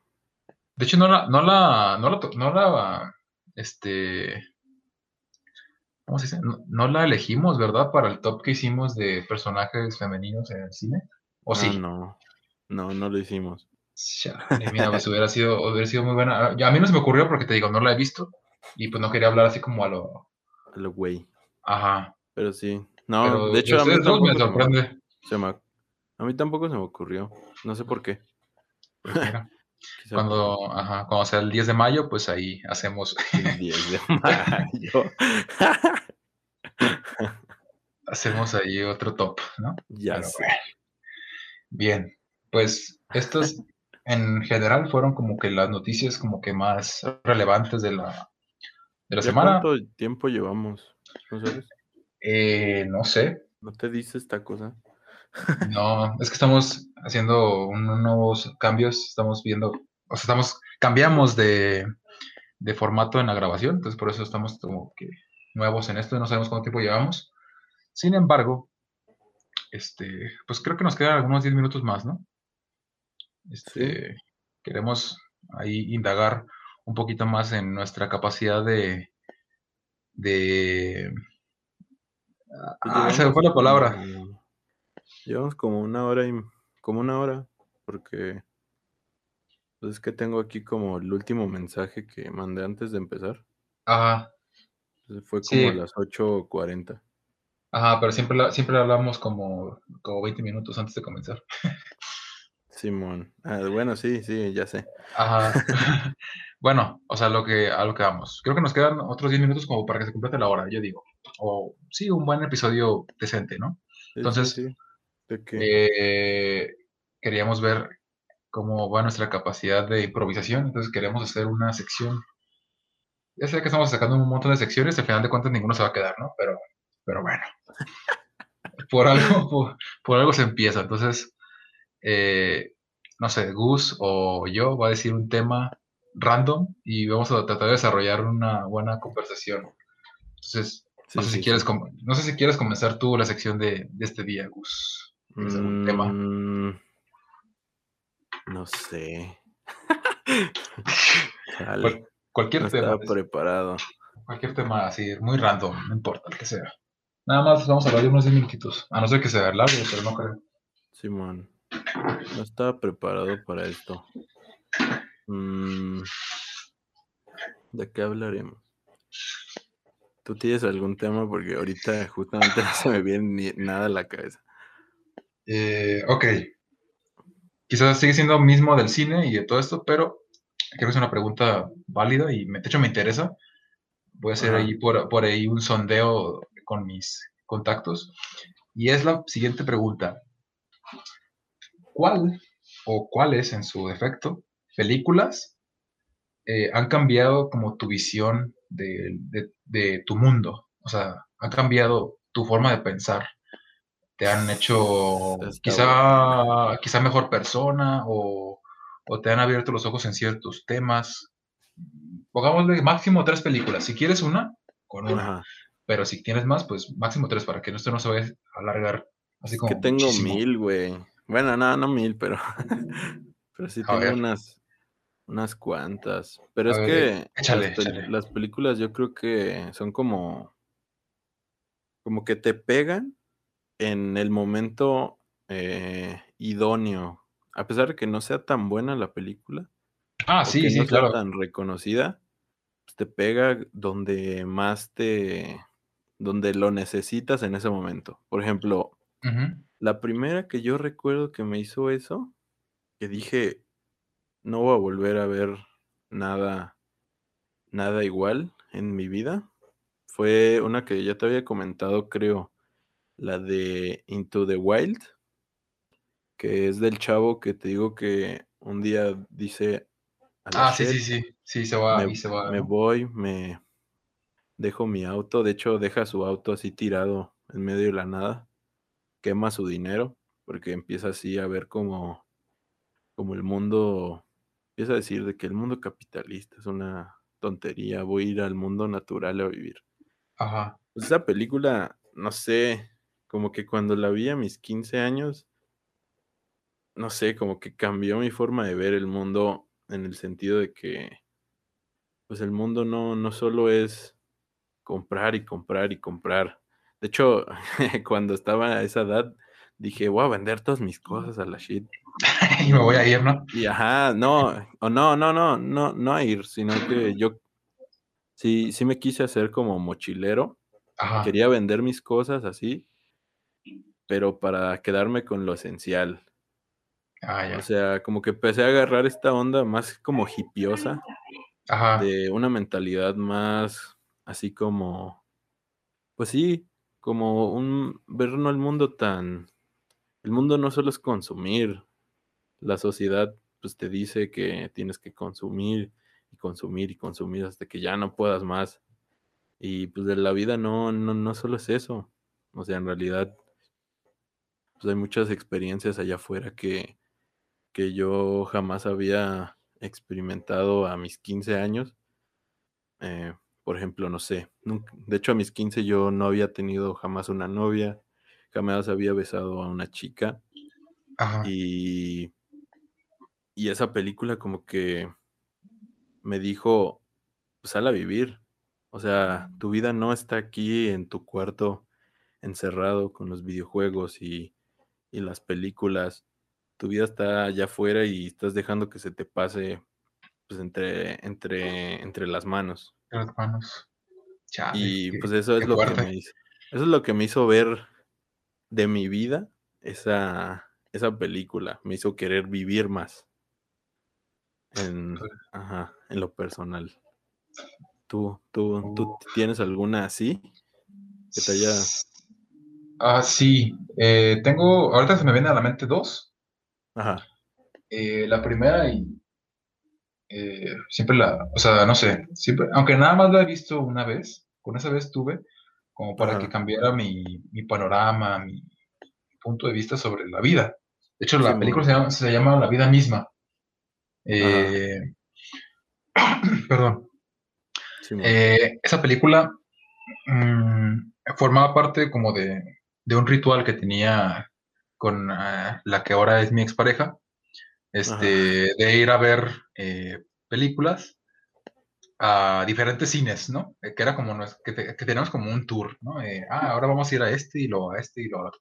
De hecho, no la, no la, no la, no la, este, ¿cómo se dice? No, la elegimos, ¿verdad? Para el top que hicimos de personajes femeninos en el cine. ¿O sí?
No, no, no lo hicimos.
Ya, mira, pues hubiera sido, hubiera sido muy buena. A mí no se me ocurrió porque te digo, no la he visto y pues no quería hablar así como a lo...
A lo güey.
Ajá.
Pero sí. No, de hecho, a mí, tampoco me sorprende. a mí tampoco se me ocurrió. No sé por qué.
Pues cuando, ajá, cuando sea el 10 de mayo, pues ahí hacemos.
El 10 de mayo.
hacemos ahí otro top, ¿no?
Ya sé.
Bien, pues estos en general fueron como que las noticias como que más relevantes de la, de la semana.
¿Cuánto tiempo llevamos? ¿No sabes?
Eh, no sé.
¿No te dice esta cosa?
No, es que estamos haciendo unos nuevos cambios, estamos viendo, o sea, estamos, cambiamos de, formato en la grabación, entonces por eso estamos como que nuevos en esto, no sabemos cuánto tiempo llevamos. Sin embargo, este, pues creo que nos quedan algunos 10 minutos más, ¿no? Este, Queremos ahí indagar un poquito más en nuestra capacidad de... de ah, se me fue la palabra.
Llevamos como una hora y como una hora, porque pues es que tengo aquí como el último mensaje que mandé antes de empezar.
Ajá.
fue como a las 8.40.
Ajá, pero siempre, siempre hablamos como, como 20 minutos antes de comenzar.
Simón. Ah, bueno, sí, sí, ya sé.
Ajá. bueno, o sea, lo que, a lo que vamos. Creo que nos quedan otros 10 minutos como para que se complete la hora, yo digo. O sí, un buen episodio decente, ¿no? Entonces, eh, queríamos ver cómo va nuestra capacidad de improvisación. Entonces, queremos hacer una sección. Ya sé que estamos sacando un montón de secciones, al final de cuentas ninguno se va a quedar, ¿no? Pero, pero bueno. por algo, por algo se empieza. Entonces, eh, no sé, Gus o yo va a decir un tema random y vamos a tratar de desarrollar una buena conversación. Entonces, no, sé, si quieres, no sé si quieres comenzar tú la sección de, este día, Gus. Tema?
Mm, no sé.
cualquier tema.
preparado.
Cualquier tema así, muy random, no importa el que sea. Nada más vamos a hablar de unos 10 minutitos. A no ser que sea largo, pero no creo.
Simón. No estaba preparado para esto. Mm, ¿De qué hablaremos? ¿Tú tienes algún tema? Porque ahorita justamente no se me viene ni nada a la cabeza.
Eh, ok. Quizás sigue siendo mismo del cine y de todo esto, pero creo que es una pregunta válida y de hecho me interesa. Voy a hacer ahí por, por ahí un sondeo con mis contactos. Y es la siguiente pregunta cuál o cuáles en su defecto películas eh, han cambiado como tu visión de, tu mundo. O sea, han cambiado tu forma de pensar. Te han hecho quizá, quizá mejor persona o, te han abierto los ojos en ciertos temas. Pongámosle máximo tres películas. Si quieres una, con una. Pero si tienes más, pues máximo tres para que esto no se vaya a alargar. Así como
que tengo mil, güey. Bueno, no, no mil, pero, pero sí tengo unas, unas cuantas. Pero es que las, películas yo creo que son como, como que te pegan en el momento eh, idóneo. A pesar de que no sea tan buena la película.
Ah, sí, sí, no claro. Sea
tan reconocida, pues te pega donde más te, donde lo necesitas en ese momento. Por ejemplo, la primera que yo recuerdo que me hizo eso, que dije, no voy a volver a ver nada, nada igual en mi vida, fue una que ya te había comentado, creo, la de Into the Wild, que es del chavo que te digo que un día dice...
ah, sí, sí, sí, sí, se va,
me,
se va.
Me voy, me dejo mi auto, de hecho deja su auto así tirado en medio de la nada quema su dinero, porque empieza así a ver como, como el mundo, empieza a decir de que el mundo capitalista es una tontería, voy a ir al mundo natural a vivir.
Ajá.
Pues esa película, no sé, como que cuando la vi a mis 15 años, no sé, como que cambió mi forma de ver el mundo en el sentido de que, pues el mundo no, no solo es comprar y comprar y comprar. De hecho, cuando estaba a esa edad, dije, voy a vender todas mis cosas a la shit.
y me voy a ir, ¿no?
Y ajá, no, o no, no, no, no, no a ir, sino que yo sí, sí me quise hacer como mochilero. Quería vender mis cosas así, pero para quedarme con lo esencial.
Ah, ya.
O sea, como que empecé a agarrar esta onda más como hipiosa, de una mentalidad más así como, pues sí, como un ver no el mundo tan el mundo no solo es consumir. La sociedad pues te dice que tienes que consumir y consumir y consumir hasta que ya no puedas más. Y pues de la vida no no no solo es eso. O sea, en realidad pues hay muchas experiencias allá afuera que que yo jamás había experimentado a mis 15 años. Eh, por ejemplo, no sé, de hecho a mis 15 yo no había tenido jamás una novia, jamás había besado a una chica. Y, y esa película como que me dijo, sal a vivir. O sea, tu vida no está aquí en tu cuarto encerrado con los videojuegos y, y las películas. Tu vida está allá afuera y estás dejando que se te pase pues entre, entre, entre las manos.
Entre las manos.
y pues eso es lo que me hizo. Eso es lo que me hizo ver de mi vida esa, esa película. Me hizo querer vivir más. En, ajá, en lo personal. ¿Tú, tú, ¿Tú tienes alguna así? Que te haya.
Ah, sí. Eh, tengo. Ahorita se me vienen a la mente dos.
Ajá.
Eh, la primera, y eh, siempre la. O sea, no sé. Siempre, aunque nada más la he visto una vez. Con esa vez tuve. Como para que cambiara mi, mi panorama, mi, punto de vista sobre la vida. De hecho, la película se llama, La vida misma. Eh, perdón. Eh, esa película mm, formaba parte como de, un ritual que tenía con ah, la que ahora es mi expareja, este, de ir a ver eh, películas a diferentes cines, ¿no? que era como, que, tenemos como un tour, ¿no? ah, ahora vamos a ir a este y luego a este y luego a otro.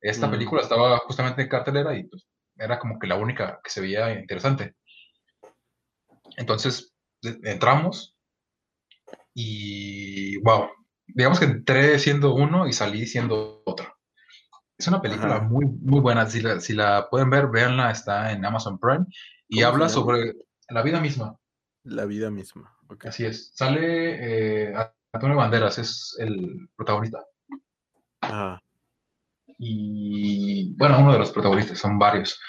Esta mm. película estaba justamente en cartelera y pues era como que la única que se veía interesante. Entonces entramos y wow, digamos que entré siendo uno y salí siendo otro. Es una película muy, muy buena. Si la, si la, pueden ver, véanla, está en Amazon Prime y habla sobre la vida misma.
La vida misma.
Así es. Sale eh, Antonio Banderas, es el protagonista.
Ajá
y, bueno, uno de los protagonistas, son varios.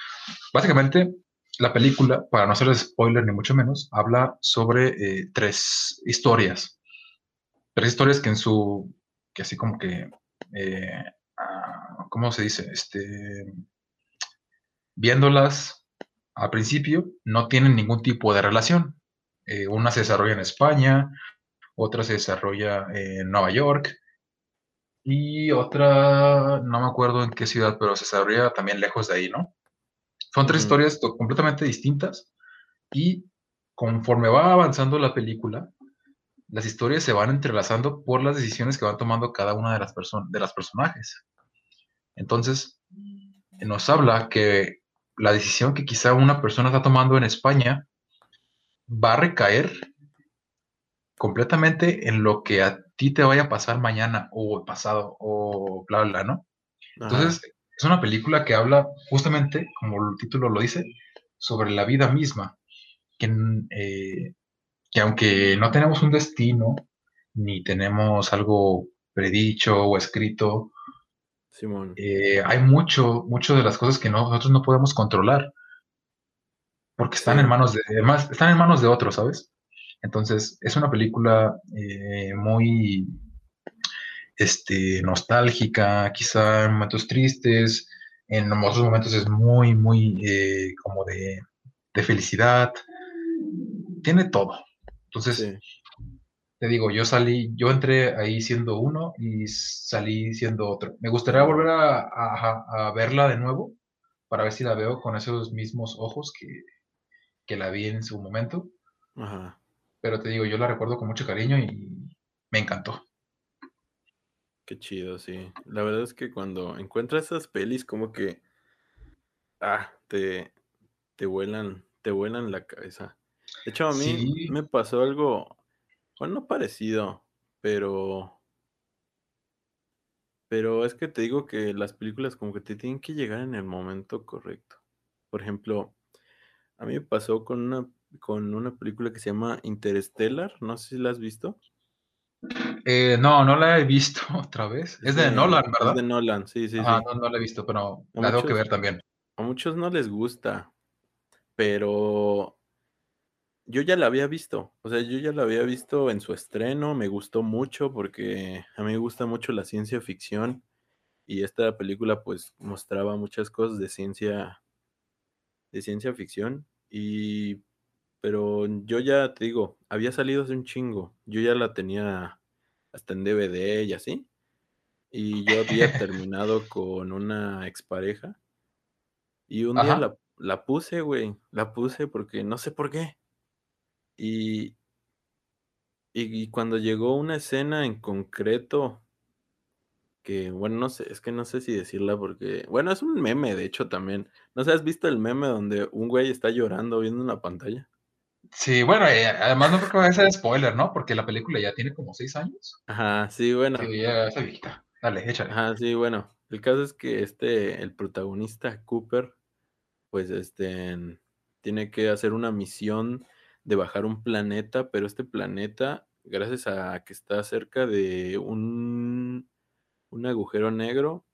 Básicamente, la película, para no hacerles spoiler ni mucho menos, habla sobre eh, tres historias. Tres historias que en su, que así como que, eh, ah, ¿cómo se dice? Este, viéndolas al principio, no tienen ningún tipo de relación. Eh, una se desarrolla en España, otra se desarrolla en Nueva York y otra, no me acuerdo en qué ciudad, pero se desarrolla también lejos de ahí, ¿no? Son tres historias completamente distintas y conforme va avanzando la película, las historias se van entrelazando por las decisiones que van tomando cada una de las, de las personajes. Entonces, nos habla que la decisión que quizá una persona está tomando en España va a recaer completamente en lo que a ti te vaya a pasar mañana o pasado o bla, bla, ¿no? Entonces, es una película que habla justamente, como el título lo dice, sobre la vida misma, que, eh, que aunque no tenemos un destino, ni tenemos algo predicho o escrito, eh, hay mucho, mucho de las cosas que nosotros no podemos controlar, porque están en manos de, están en manos de otros, ¿sabes? Entonces, es una película eh, muy este, nostálgica, quizá en momentos tristes, en otros momentos es muy, muy eh, como de, felicidad. Tiene todo. Entonces, te digo, yo salí, yo entré ahí siendo uno y salí siendo otro. Me gustaría volver a, verla de nuevo para ver si la veo con esos mismos ojos que, que la vi en su momento.
Ajá.
Pero te digo, yo la recuerdo con mucho cariño y me encantó.
Qué chido, sí. La verdad es que cuando encuentras esas pelis, como que. Ah, te, te vuelan, te vuelan la cabeza. De hecho, a mí me pasó algo. Bueno, no parecido, pero. Pero es que te digo que las películas como que te tienen que llegar en el momento correcto. Por ejemplo, a mí me pasó con una con una película que se llama Interstellar, no sé si la has visto.
Eh, no, no la he visto otra vez. Es, de, Nolan, ¿verdad? Es
de Nolan, sí, sí,
ah, No, no la he visto, pero la tengo que ver también.
A muchos no les gusta, pero yo ya la había visto. O sea, yo ya la había visto en su estreno, me gustó mucho porque a mí me gusta mucho la ciencia ficción y esta película pues mostraba muchas cosas de ciencia de ciencia ficción y pero yo ya te digo, había salido hace un chingo. Yo ya la tenía hasta en DVD y así. Y yo había terminado con una expareja. Y un día la, la puse, güey. La puse porque no sé por qué. Y, y, cuando llegó una escena en concreto, que bueno, no sé, es que no sé si decirla porque, bueno, es un meme, de hecho, también. ¿No sé, has visto el meme donde un güey está llorando viendo una pantalla?
Sí, bueno, eh, además no creo que vaya a ser spoiler, ¿no? Porque la película ya tiene como seis años.
Ajá, sí, bueno.
Sí, ya está viejita. Dale, échale.
Ajá, sí, bueno. El caso es que este, el protagonista, Cooper, pues este, tiene que hacer una misión de bajar un planeta, pero este planeta, gracias a que está cerca de un, un agujero negro,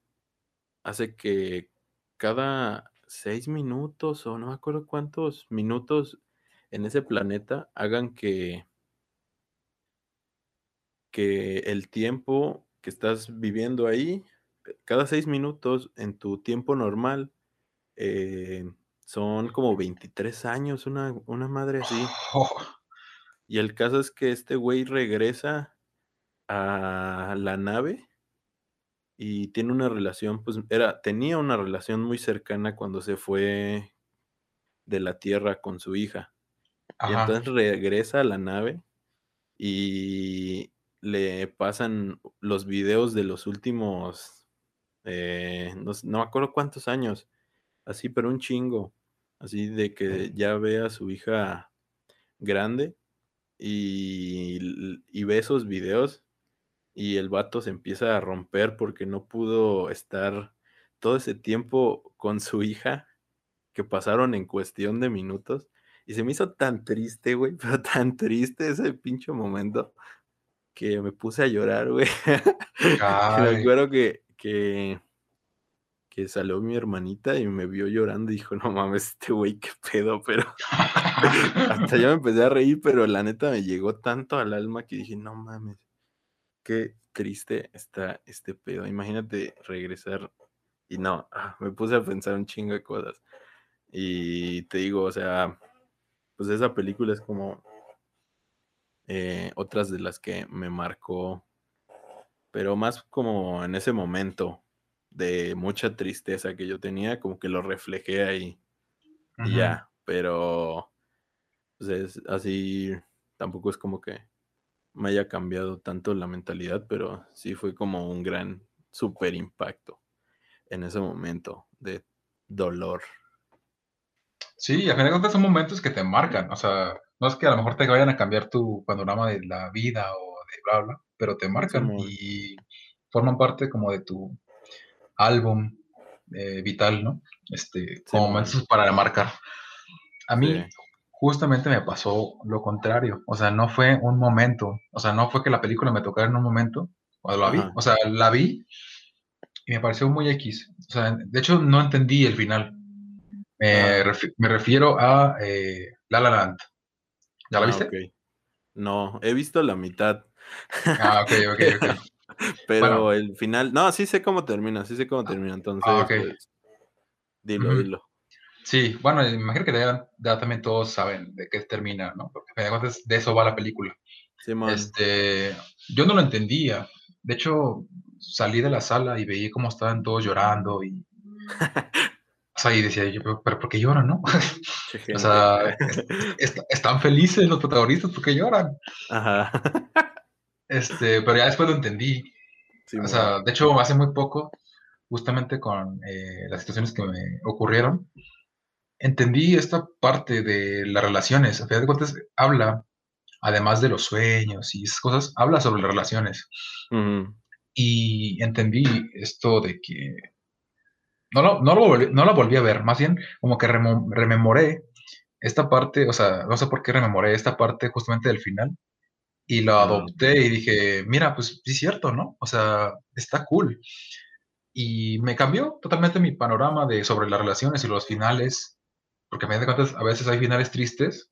hace que cada seis minutos o no me acuerdo cuántos minutos en ese planeta hagan que, que el tiempo que estás viviendo ahí, cada seis minutos en tu tiempo normal, eh, son como 23 años, una, una madre así. Oh. Y el caso es que este güey regresa a la nave y tiene una relación, pues era, tenía una relación muy cercana cuando se fue de la Tierra con su hija. Y entonces regresa a la nave y le pasan los videos de los últimos, eh, no, no me acuerdo cuántos años, así, pero un chingo. Así de que ya ve a su hija grande y, y ve esos videos y el vato se empieza a romper porque no pudo estar todo ese tiempo con su hija que pasaron en cuestión de minutos. Y se me hizo tan triste, güey, pero tan triste ese pinche momento que me puse a llorar, güey. me acuerdo que, que, que salió mi hermanita y me vio llorando y dijo, no mames, este güey, qué pedo, pero hasta yo me empecé a reír, pero la neta me llegó tanto al alma que dije, no mames, qué triste está este pedo. Imagínate regresar y no, ah, me puse a pensar un chingo de cosas. Y te digo, o sea, pues esa película es como eh, otras de las que me marcó, pero más como en ese momento, de mucha tristeza que yo tenía, como que lo reflejé ahí. Y ya, pero pues es así, tampoco es como que me haya cambiado tanto la mentalidad, pero sí fue como un gran super impacto en ese momento de dolor.
Sí, a final de cuentas son momentos que te marcan, o sea, no es que a lo mejor te vayan a cambiar tu panorama de la vida o de bla, bla, pero te marcan y forman parte como de tu álbum eh, vital, ¿no? Este, como momentos para marcar. A mí justamente me pasó lo contrario, o sea, no fue un momento, o sea, no fue que la película me tocara en un momento cuando la vi, o sea, la vi y me pareció muy X, o sea, de hecho no entendí el final. Me, refiero a eh, La La Land. ¿Ya la ah, viste?
No, he visto la mitad.
Ah, ok, ok, ok.
Pero el final, no, sí sé cómo termina, sí sé cómo ah, termina, entonces, ah, pues, dilo, dilo.
Sí, bueno, imagino que ya, también todos saben de qué termina, ¿no? Porque de eso va la película. Sí, este, yo no lo entendía. De hecho, salí de la sala y veía cómo estaban todos llorando y... o sea, y decía yo, pero, ¿por qué lloran, no? o sea, están felices los protagonistas porque lloran. Ajá. Este, pero ya después lo entendí. o sea, de hecho, hace muy poco, justamente con eh, las situaciones que me ocurrieron, entendí esta parte de las relaciones. A final de cuentas, habla, además de los sueños y esas cosas, habla sobre las relaciones. Y entendí esto de que no, lo, no, lo volví, no la volví a ver, más bien como que rememoré esta parte, o sea, no sé por qué rememoré esta parte justamente del final, y lo adopté y dije, mira, pues sí es cierto, ¿no? O sea, está cool. Y me cambió totalmente mi panorama de sobre las relaciones y los finales, porque a de cuentas a veces hay finales tristes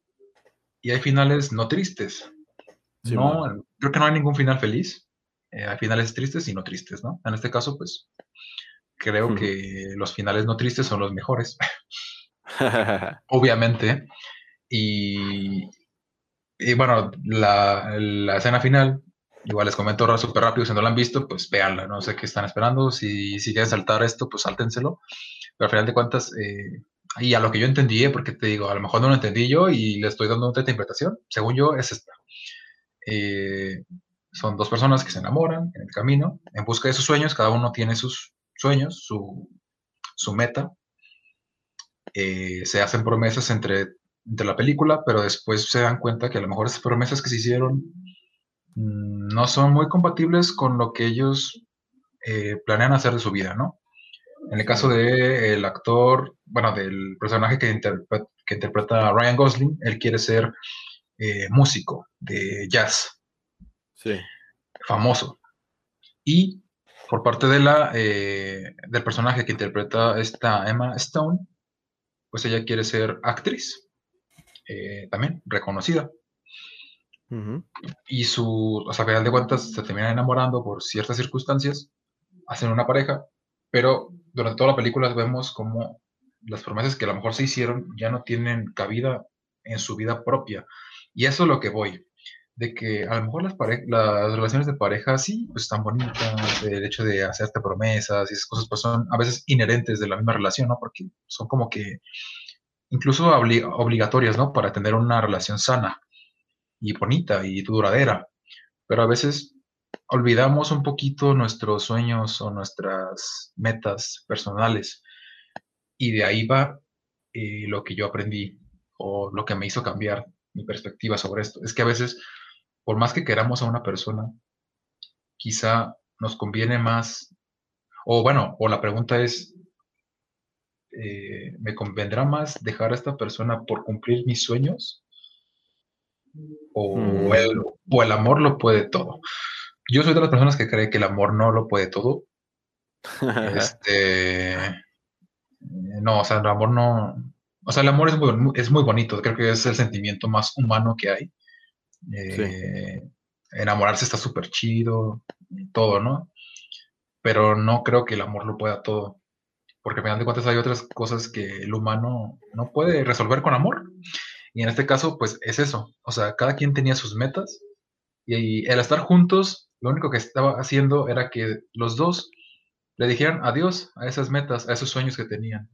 y hay finales no tristes. no, creo que no hay ningún final feliz. Eh, hay finales tristes y no tristes, ¿no? En este caso, pues, creo que los finales no tristes son los mejores. Obviamente. Y, y bueno, la, la, escena final, igual les comento súper rápido, si no la han visto, pues véanla, no sé qué están esperando, si, si quieren saltar esto, pues sáltenselo, pero al final de cuentas, eh, y a lo que yo entendí, ¿eh? porque te digo, a lo mejor no lo entendí yo y le estoy dando otra interpretación, según yo es esta. Eh, son dos personas que se enamoran en el camino, en busca de sus sueños, cada uno tiene sus sueños, su, su meta, se hacen promesas entre de la película, pero después se dan cuenta que a lo mejor esas promesas que se hicieron mm, no son muy compatibles con lo que ellos eh, planean hacer de su vida, ¿no? En el caso del actor, bueno, del personaje que, que interpreta a Ryan Gosling, él quiere ser eh, músico de jazz.
Sí.
Famoso. Y por parte de la, eh, del personaje que interpreta esta Emma Stone, pues ella quiere ser actriz. Eh, también reconocida. Y su, o sea, a final de cuentas se terminan enamorando por ciertas circunstancias, hacen una pareja, pero durante toda la película vemos como las promesas que a lo mejor se hicieron ya no tienen cabida en su vida propia. Y eso es lo que voy, de que a lo mejor las, las relaciones de pareja sí, pues están bonitas, el hecho de hacerte promesas y esas cosas pues son a veces inherentes de la misma relación, ¿no? Porque son como que incluso obligatorias, ¿no? Para tener una relación sana y bonita y duradera. Pero a veces olvidamos un poquito nuestros sueños o nuestras metas personales. Y de ahí va eh, lo que yo aprendí o lo que me hizo cambiar mi perspectiva sobre esto. Es que a veces, por más que queramos a una persona, quizá nos conviene más, o bueno, o la pregunta es, eh, me convendrá más dejar a esta persona por cumplir mis sueños o, mm. el, o, el, amor lo puede todo. Yo soy de las personas que cree que el amor no lo puede todo. este, no, o sea, el amor no, o sea, el amor es muy, es muy bonito, creo que es el sentimiento más humano que hay. Eh, enamorarse está súper chido, todo, ¿no? Pero no creo que el amor lo pueda todo porque al final de cuentas hay otras cosas que el humano no puede resolver con amor. Y en este caso, pues es eso. O sea, cada quien tenía sus metas y el estar juntos, lo único que estaba haciendo era que los dos le dijeran adiós a esas metas, a esos sueños que tenían.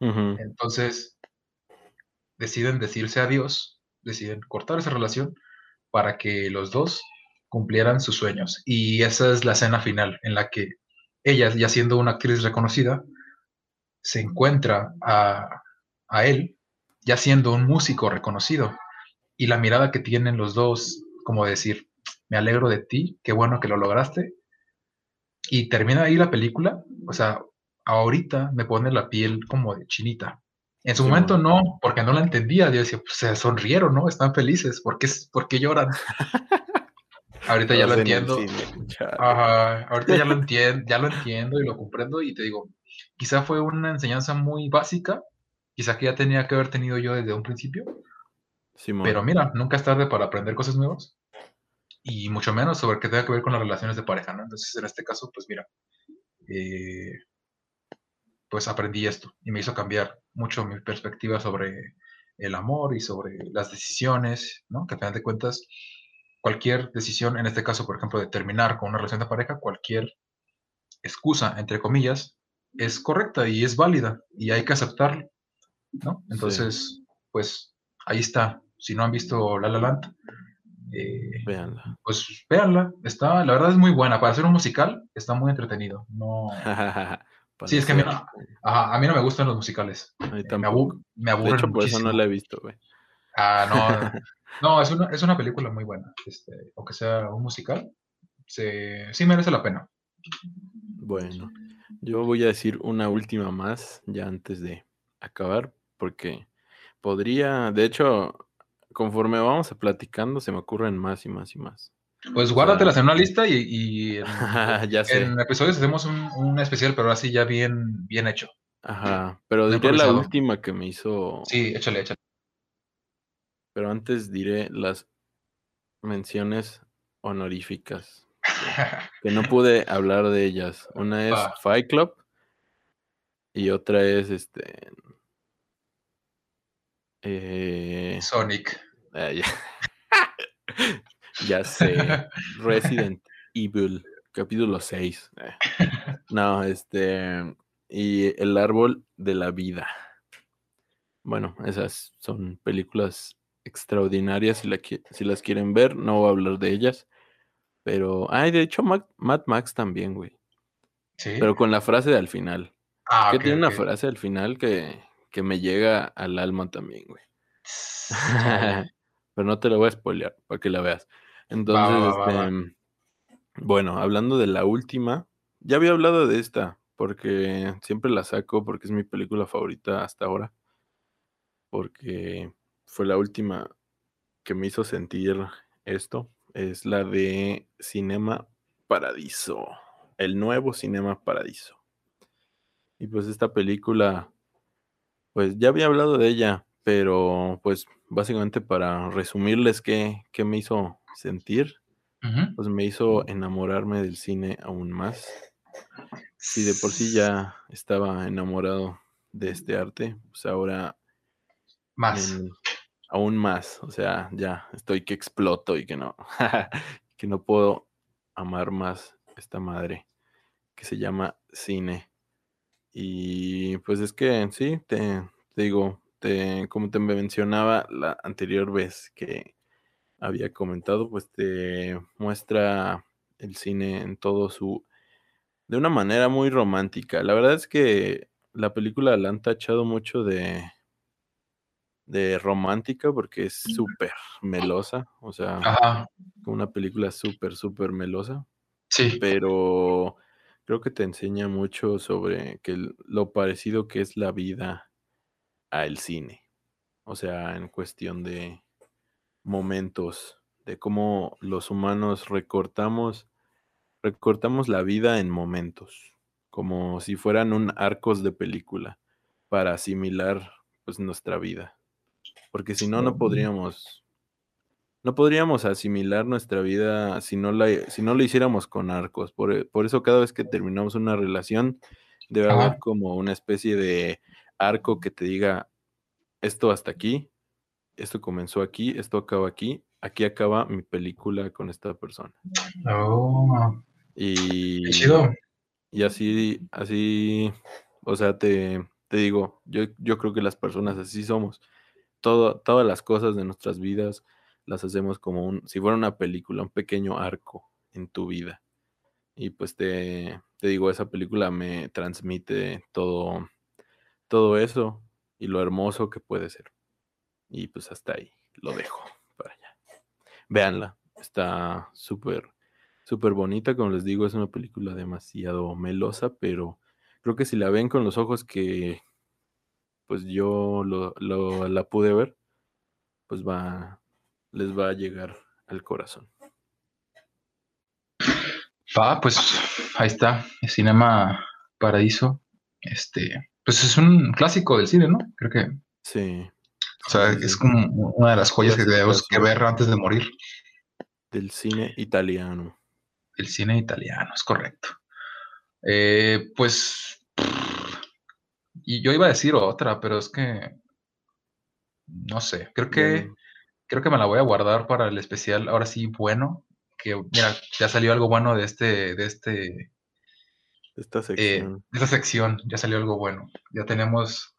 Entonces, deciden decirse adiós, deciden cortar esa relación para que los dos cumplieran sus sueños. Y esa es la escena final en la que ella, ya siendo una actriz reconocida, se encuentra a, él ya siendo un músico reconocido y la mirada que tienen los dos, como decir, me alegro de ti, qué bueno que lo lograste. Y termina ahí la película, o sea, ahorita me pone la piel como de chinita. En su momento no, porque no la entendía. Yo decía, pues se sonrieron, ¿no? Están felices. ¿Por qué, por qué lloran? ahorita ya lo entiendo. ahorita ya lo entiendo, ya lo entiendo y lo comprendo y te digo, quizá fue una enseñanza muy básica, quizá que ya tenía que haber tenido yo desde un principio. Pero mira, nunca es tarde para aprender cosas nuevas y mucho menos sobre qué tenga que ver con las relaciones de pareja, ¿no? Entonces, en este caso, pues mira, eh, pues aprendí esto y me hizo cambiar mucho mi perspectiva sobre el amor y sobre las decisiones, ¿no? Que al final de cuentas, cualquier decisión, en este caso, por ejemplo, de terminar con una relación de pareja, cualquier excusa, entre comillas, es correcta y es válida y hay que aceptarlo, ¿no? Entonces, pues ahí está. Si no han visto La La Land, eh,
véanla.
Pues véanla. Está, la verdad es muy buena. Para hacer un musical, está muy entretenido. No. sí, es que a mí, no, a mí, no me gustan los musicales.
Eh, me, aburren. De hecho, por eso no la he visto, güey.
Ah, no. no, es una, es una película muy buena. Este, aunque sea un musical, se, sí merece la pena.
Bueno. Yo voy a decir una última más ya antes de acabar, porque podría, de hecho, conforme vamos a platicando, se me ocurren más y más y más.
Pues guárdatelas en una lista y, en,
ya sé.
en, episodios hacemos un, especial, pero así ya bien, bien hecho.
Ajá, pero diré la última que me hizo.
Sí, échale, échale.
Pero antes diré las menciones honoríficas que no pude hablar de ellas. Una es Fight Club y otra es este. Eh,
Sonic.
ah, ya. Ya sé. Resident Evil, capítulo 6. Eh. No, este. Y El árbol de la vida. Bueno, esas son películas extraordinarias. Si, la qui- si las quieren ver, no voy a hablar de ellas. Pero. Ay, de hecho, Mac- Mad Max también, güey.
Sí.
Pero con la frase de al final.
ah,
que tiene una frase al final que, que me llega al alma también, güey. Pero no te la voy a spoilear para que la veas. Entonces,
va, va, va.
este, bueno, hablando de la última, ya había hablado de esta, porque siempre la saco porque es mi película favorita hasta ahora. Porque fue la última que me hizo sentir esto. Es la de Cinema Paradiso. El nuevo Cinema Paradiso. Y pues esta película, pues ya había hablado de ella, pero pues básicamente para resumirles qué, qué me hizo sentir, pues me hizo enamorarme del cine aún más. Si de por sí ya estaba enamorado de este arte, pues ahora
Más.
en- aún más. O sea, ya estoy que exploto y que no, que no puedo amar más esta madre que se llama cine. Y pues es que sí, te, te digo, te, como te mencionaba la anterior vez que había comentado, pues te muestra el cine en todo su, de una manera muy romántica. La verdad es que la película la han tachado mucho de, de romántica porque es súper melosa, o sea,
Ajá.
una película súper, súper melosa
Sí.
pero creo que te enseña mucho sobre que lo parecido que es la vida al cine. O sea, en cuestión de momentos, de cómo los humanos recortamos, recortamos la vida en momentos, como si fueran un arcos de película para asimilar pues nuestra vida. Porque si no, no podríamos no podríamos asimilar nuestra vida si no, la, si no lo hiciéramos con arcos. Por, por eso cada vez que terminamos una relación debe
Ajá.
haber como una especie de arco que te diga esto hasta aquí, esto comenzó aquí, esto acaba aquí, aquí acaba mi película con esta persona.
Oh,
Y,
qué chido.
y así, así, o sea, te, te digo, yo, yo creo que las personas así somos. Todo, todas las cosas de nuestras vidas las hacemos como un, si fuera una película, un pequeño arco en tu vida. Y pues te, te digo, esa película me transmite todo, todo eso y lo hermoso que puede ser. Y pues hasta ahí lo dejo para allá. Véanla, está súper, súper bonita, como les digo, es una película demasiado melosa, pero creo que si la ven con los ojos que pues yo lo, lo- la pude ver, pues va, les va a llegar al corazón.
Va, pues ahí está. Cinema Paradiso. Este, pues es un clásico del cine, ¿no? Creo que,
Sí,
o sea,
Sí,
es como una de las joyas que tenemos que ver antes de morir.
del cine italiano.
El cine italiano, es correcto. Eh, pues, y yo iba a decir otra, pero es que, no sé, creo que, creo que me la voy a guardar para el especial, ahora sí, bueno, que mira, ya salió algo bueno de este, de este,
esta
eh,
sección.
de esta sección, ya salió algo bueno. Ya tenemos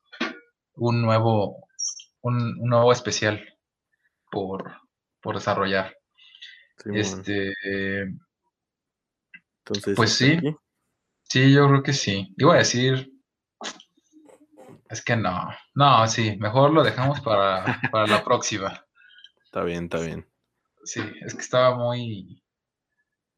un nuevo, un, un nuevo especial por, por desarrollar. Este, eh,
Entonces,
pues sí.
aquí.
sí, yo creo que sí. Iba a decir, es que no, no, sí, mejor lo dejamos para, para la próxima.
Está bien, está bien.
Sí, es que estaba muy,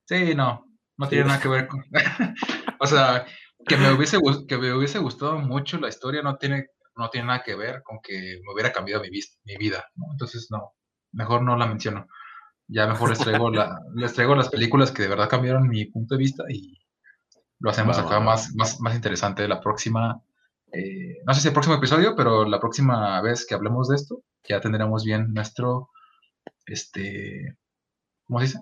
sí, no, no
Sí.
tiene nada que ver con, o sea, que me hubiese, que me hubiese gustado mucho la historia no tiene, no tiene nada que ver con que me hubiera cambiado mi, mi vida, ¿no? Entonces, no, mejor no la menciono. Ya mejor les traigo, la, les traigo las películas que de verdad cambiaron mi punto de vista y lo hacemos acá más, más, más interesante la próxima, eh, no sé si el próximo episodio, pero la próxima vez que hablemos de esto, ya tendremos bien nuestro, este, ¿cómo se dice?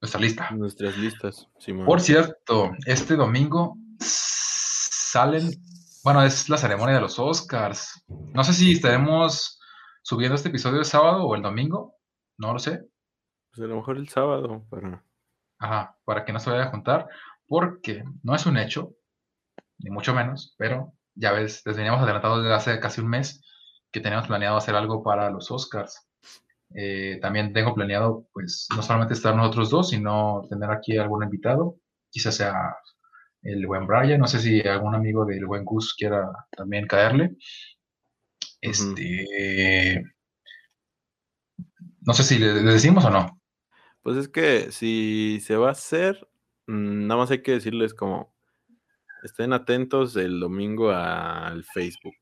Nuestra lista.
Nuestras listas.
Por cierto, este domingo salen, bueno, es la ceremonia de los Oscars. No sé si estaremos subiendo este episodio el sábado o el domingo, no lo sé.
Pues a lo mejor el sábado para...
Ajá, para que no se vaya a juntar, porque no es un hecho, ni mucho menos, pero ya ves, les veníamos adelantados desde hace casi un mes que teníamos planeado hacer algo para los Oscars. Eh, también tengo planeado, pues, no solamente estar nosotros dos, sino tener aquí algún invitado, quizás sea el buen Brian, no sé si algún amigo del buen Gus quiera también caerle. Este, no sé si le, decimos o no.
Pues es que si se va a hacer, mm, nada más hay que decirles como, estén atentos el domingo al Facebook.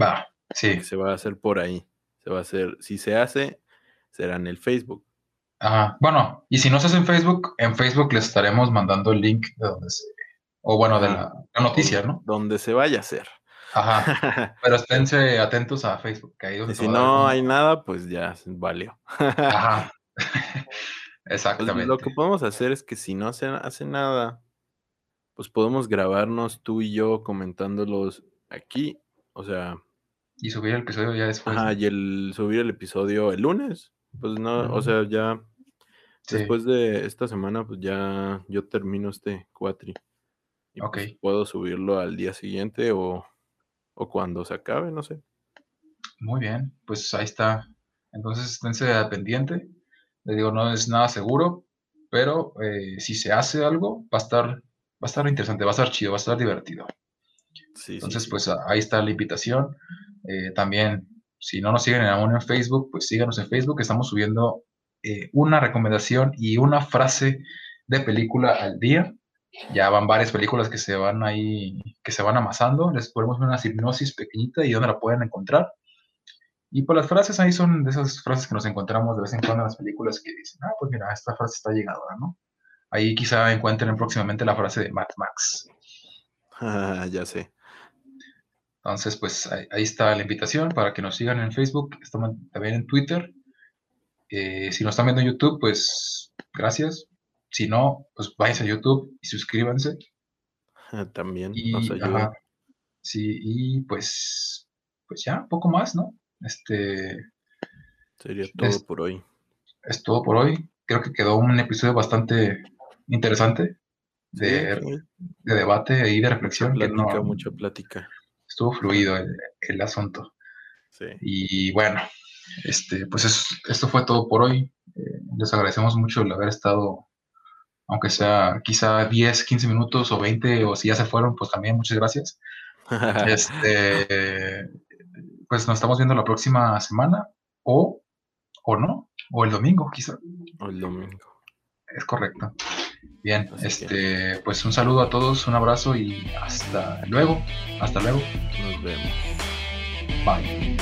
Va, sí.
Se va a hacer por ahí. Se va a hacer, si se hace, será en el Facebook.
Ajá. Bueno, y si no se hace en Facebook, en Facebook les estaremos mandando el link de donde se, o bueno, de la, noticia, ¿no?
Donde se vaya a hacer.
Ajá. Pero esténse atentos a Facebook.
y si no hay nada, pues ya valió.
Ajá.
Pues, Exactamente. lo que podemos hacer es que si no se hace nada, pues podemos grabarnos tú y yo comentándolos aquí. O sea.
Y subir el episodio ya después.
Ajá, y el subir el episodio el lunes. Pues no, o sea, ya. Después de esta semana, pues ya yo termino este cuatri. Y
ok.
Pues puedo subirlo al día siguiente o o cuando se acabe, no sé.
Muy bien, pues ahí está. Entonces esténse pendiente. Le digo, no es nada seguro, pero eh, si se hace algo, va a estar, va a estar interesante, va a estar chido, va a estar divertido. Entonces, pues ahí está la invitación. Eh, también, si no nos siguen aún en Facebook, pues síganos en Facebook. Estamos subiendo eh, una recomendación y una frase de película al día ya van varias películas que se van ahí, que se van amasando. Les ponemos una hipnosis pequeñita y dónde la pueden encontrar. Y pues, las frases ahí son de esas frases que nos encontramos de vez en cuando en las películas que dicen, ah, pues mira, esta frase está llegadora, ¿no? Ahí quizá encuentren próximamente la frase de Mad Max.
ya sé.
Entonces, pues ahí, está la invitación para que nos sigan en Facebook, estamos también en Twitter. Eh, si nos están viendo en YouTube, pues gracias. Si no, pues váyanse a YouTube y suscríbanse.
También
nos ayuda. sí, y pues, pues ya, poco más, ¿no? Este.
Sería todo por hoy.
Es todo por hoy. Creo que quedó un episodio bastante interesante de, debate y de reflexión.
Plática, mucha plática.
Estuvo fluido el, asunto.
Sí.
Y bueno, este, pues esto fue todo por hoy. Eh, les agradecemos mucho el haber estado aunque sea quizá 10, 15 minutos o 20, o si ya se fueron, pues también muchas gracias. este, pues nos estamos viendo la próxima semana, o, o no, o el domingo quizá.
O el domingo.
Es correcto. Bien, este, pues un saludo a todos, un abrazo y hasta luego. Hasta luego.
Nos vemos.
Bye.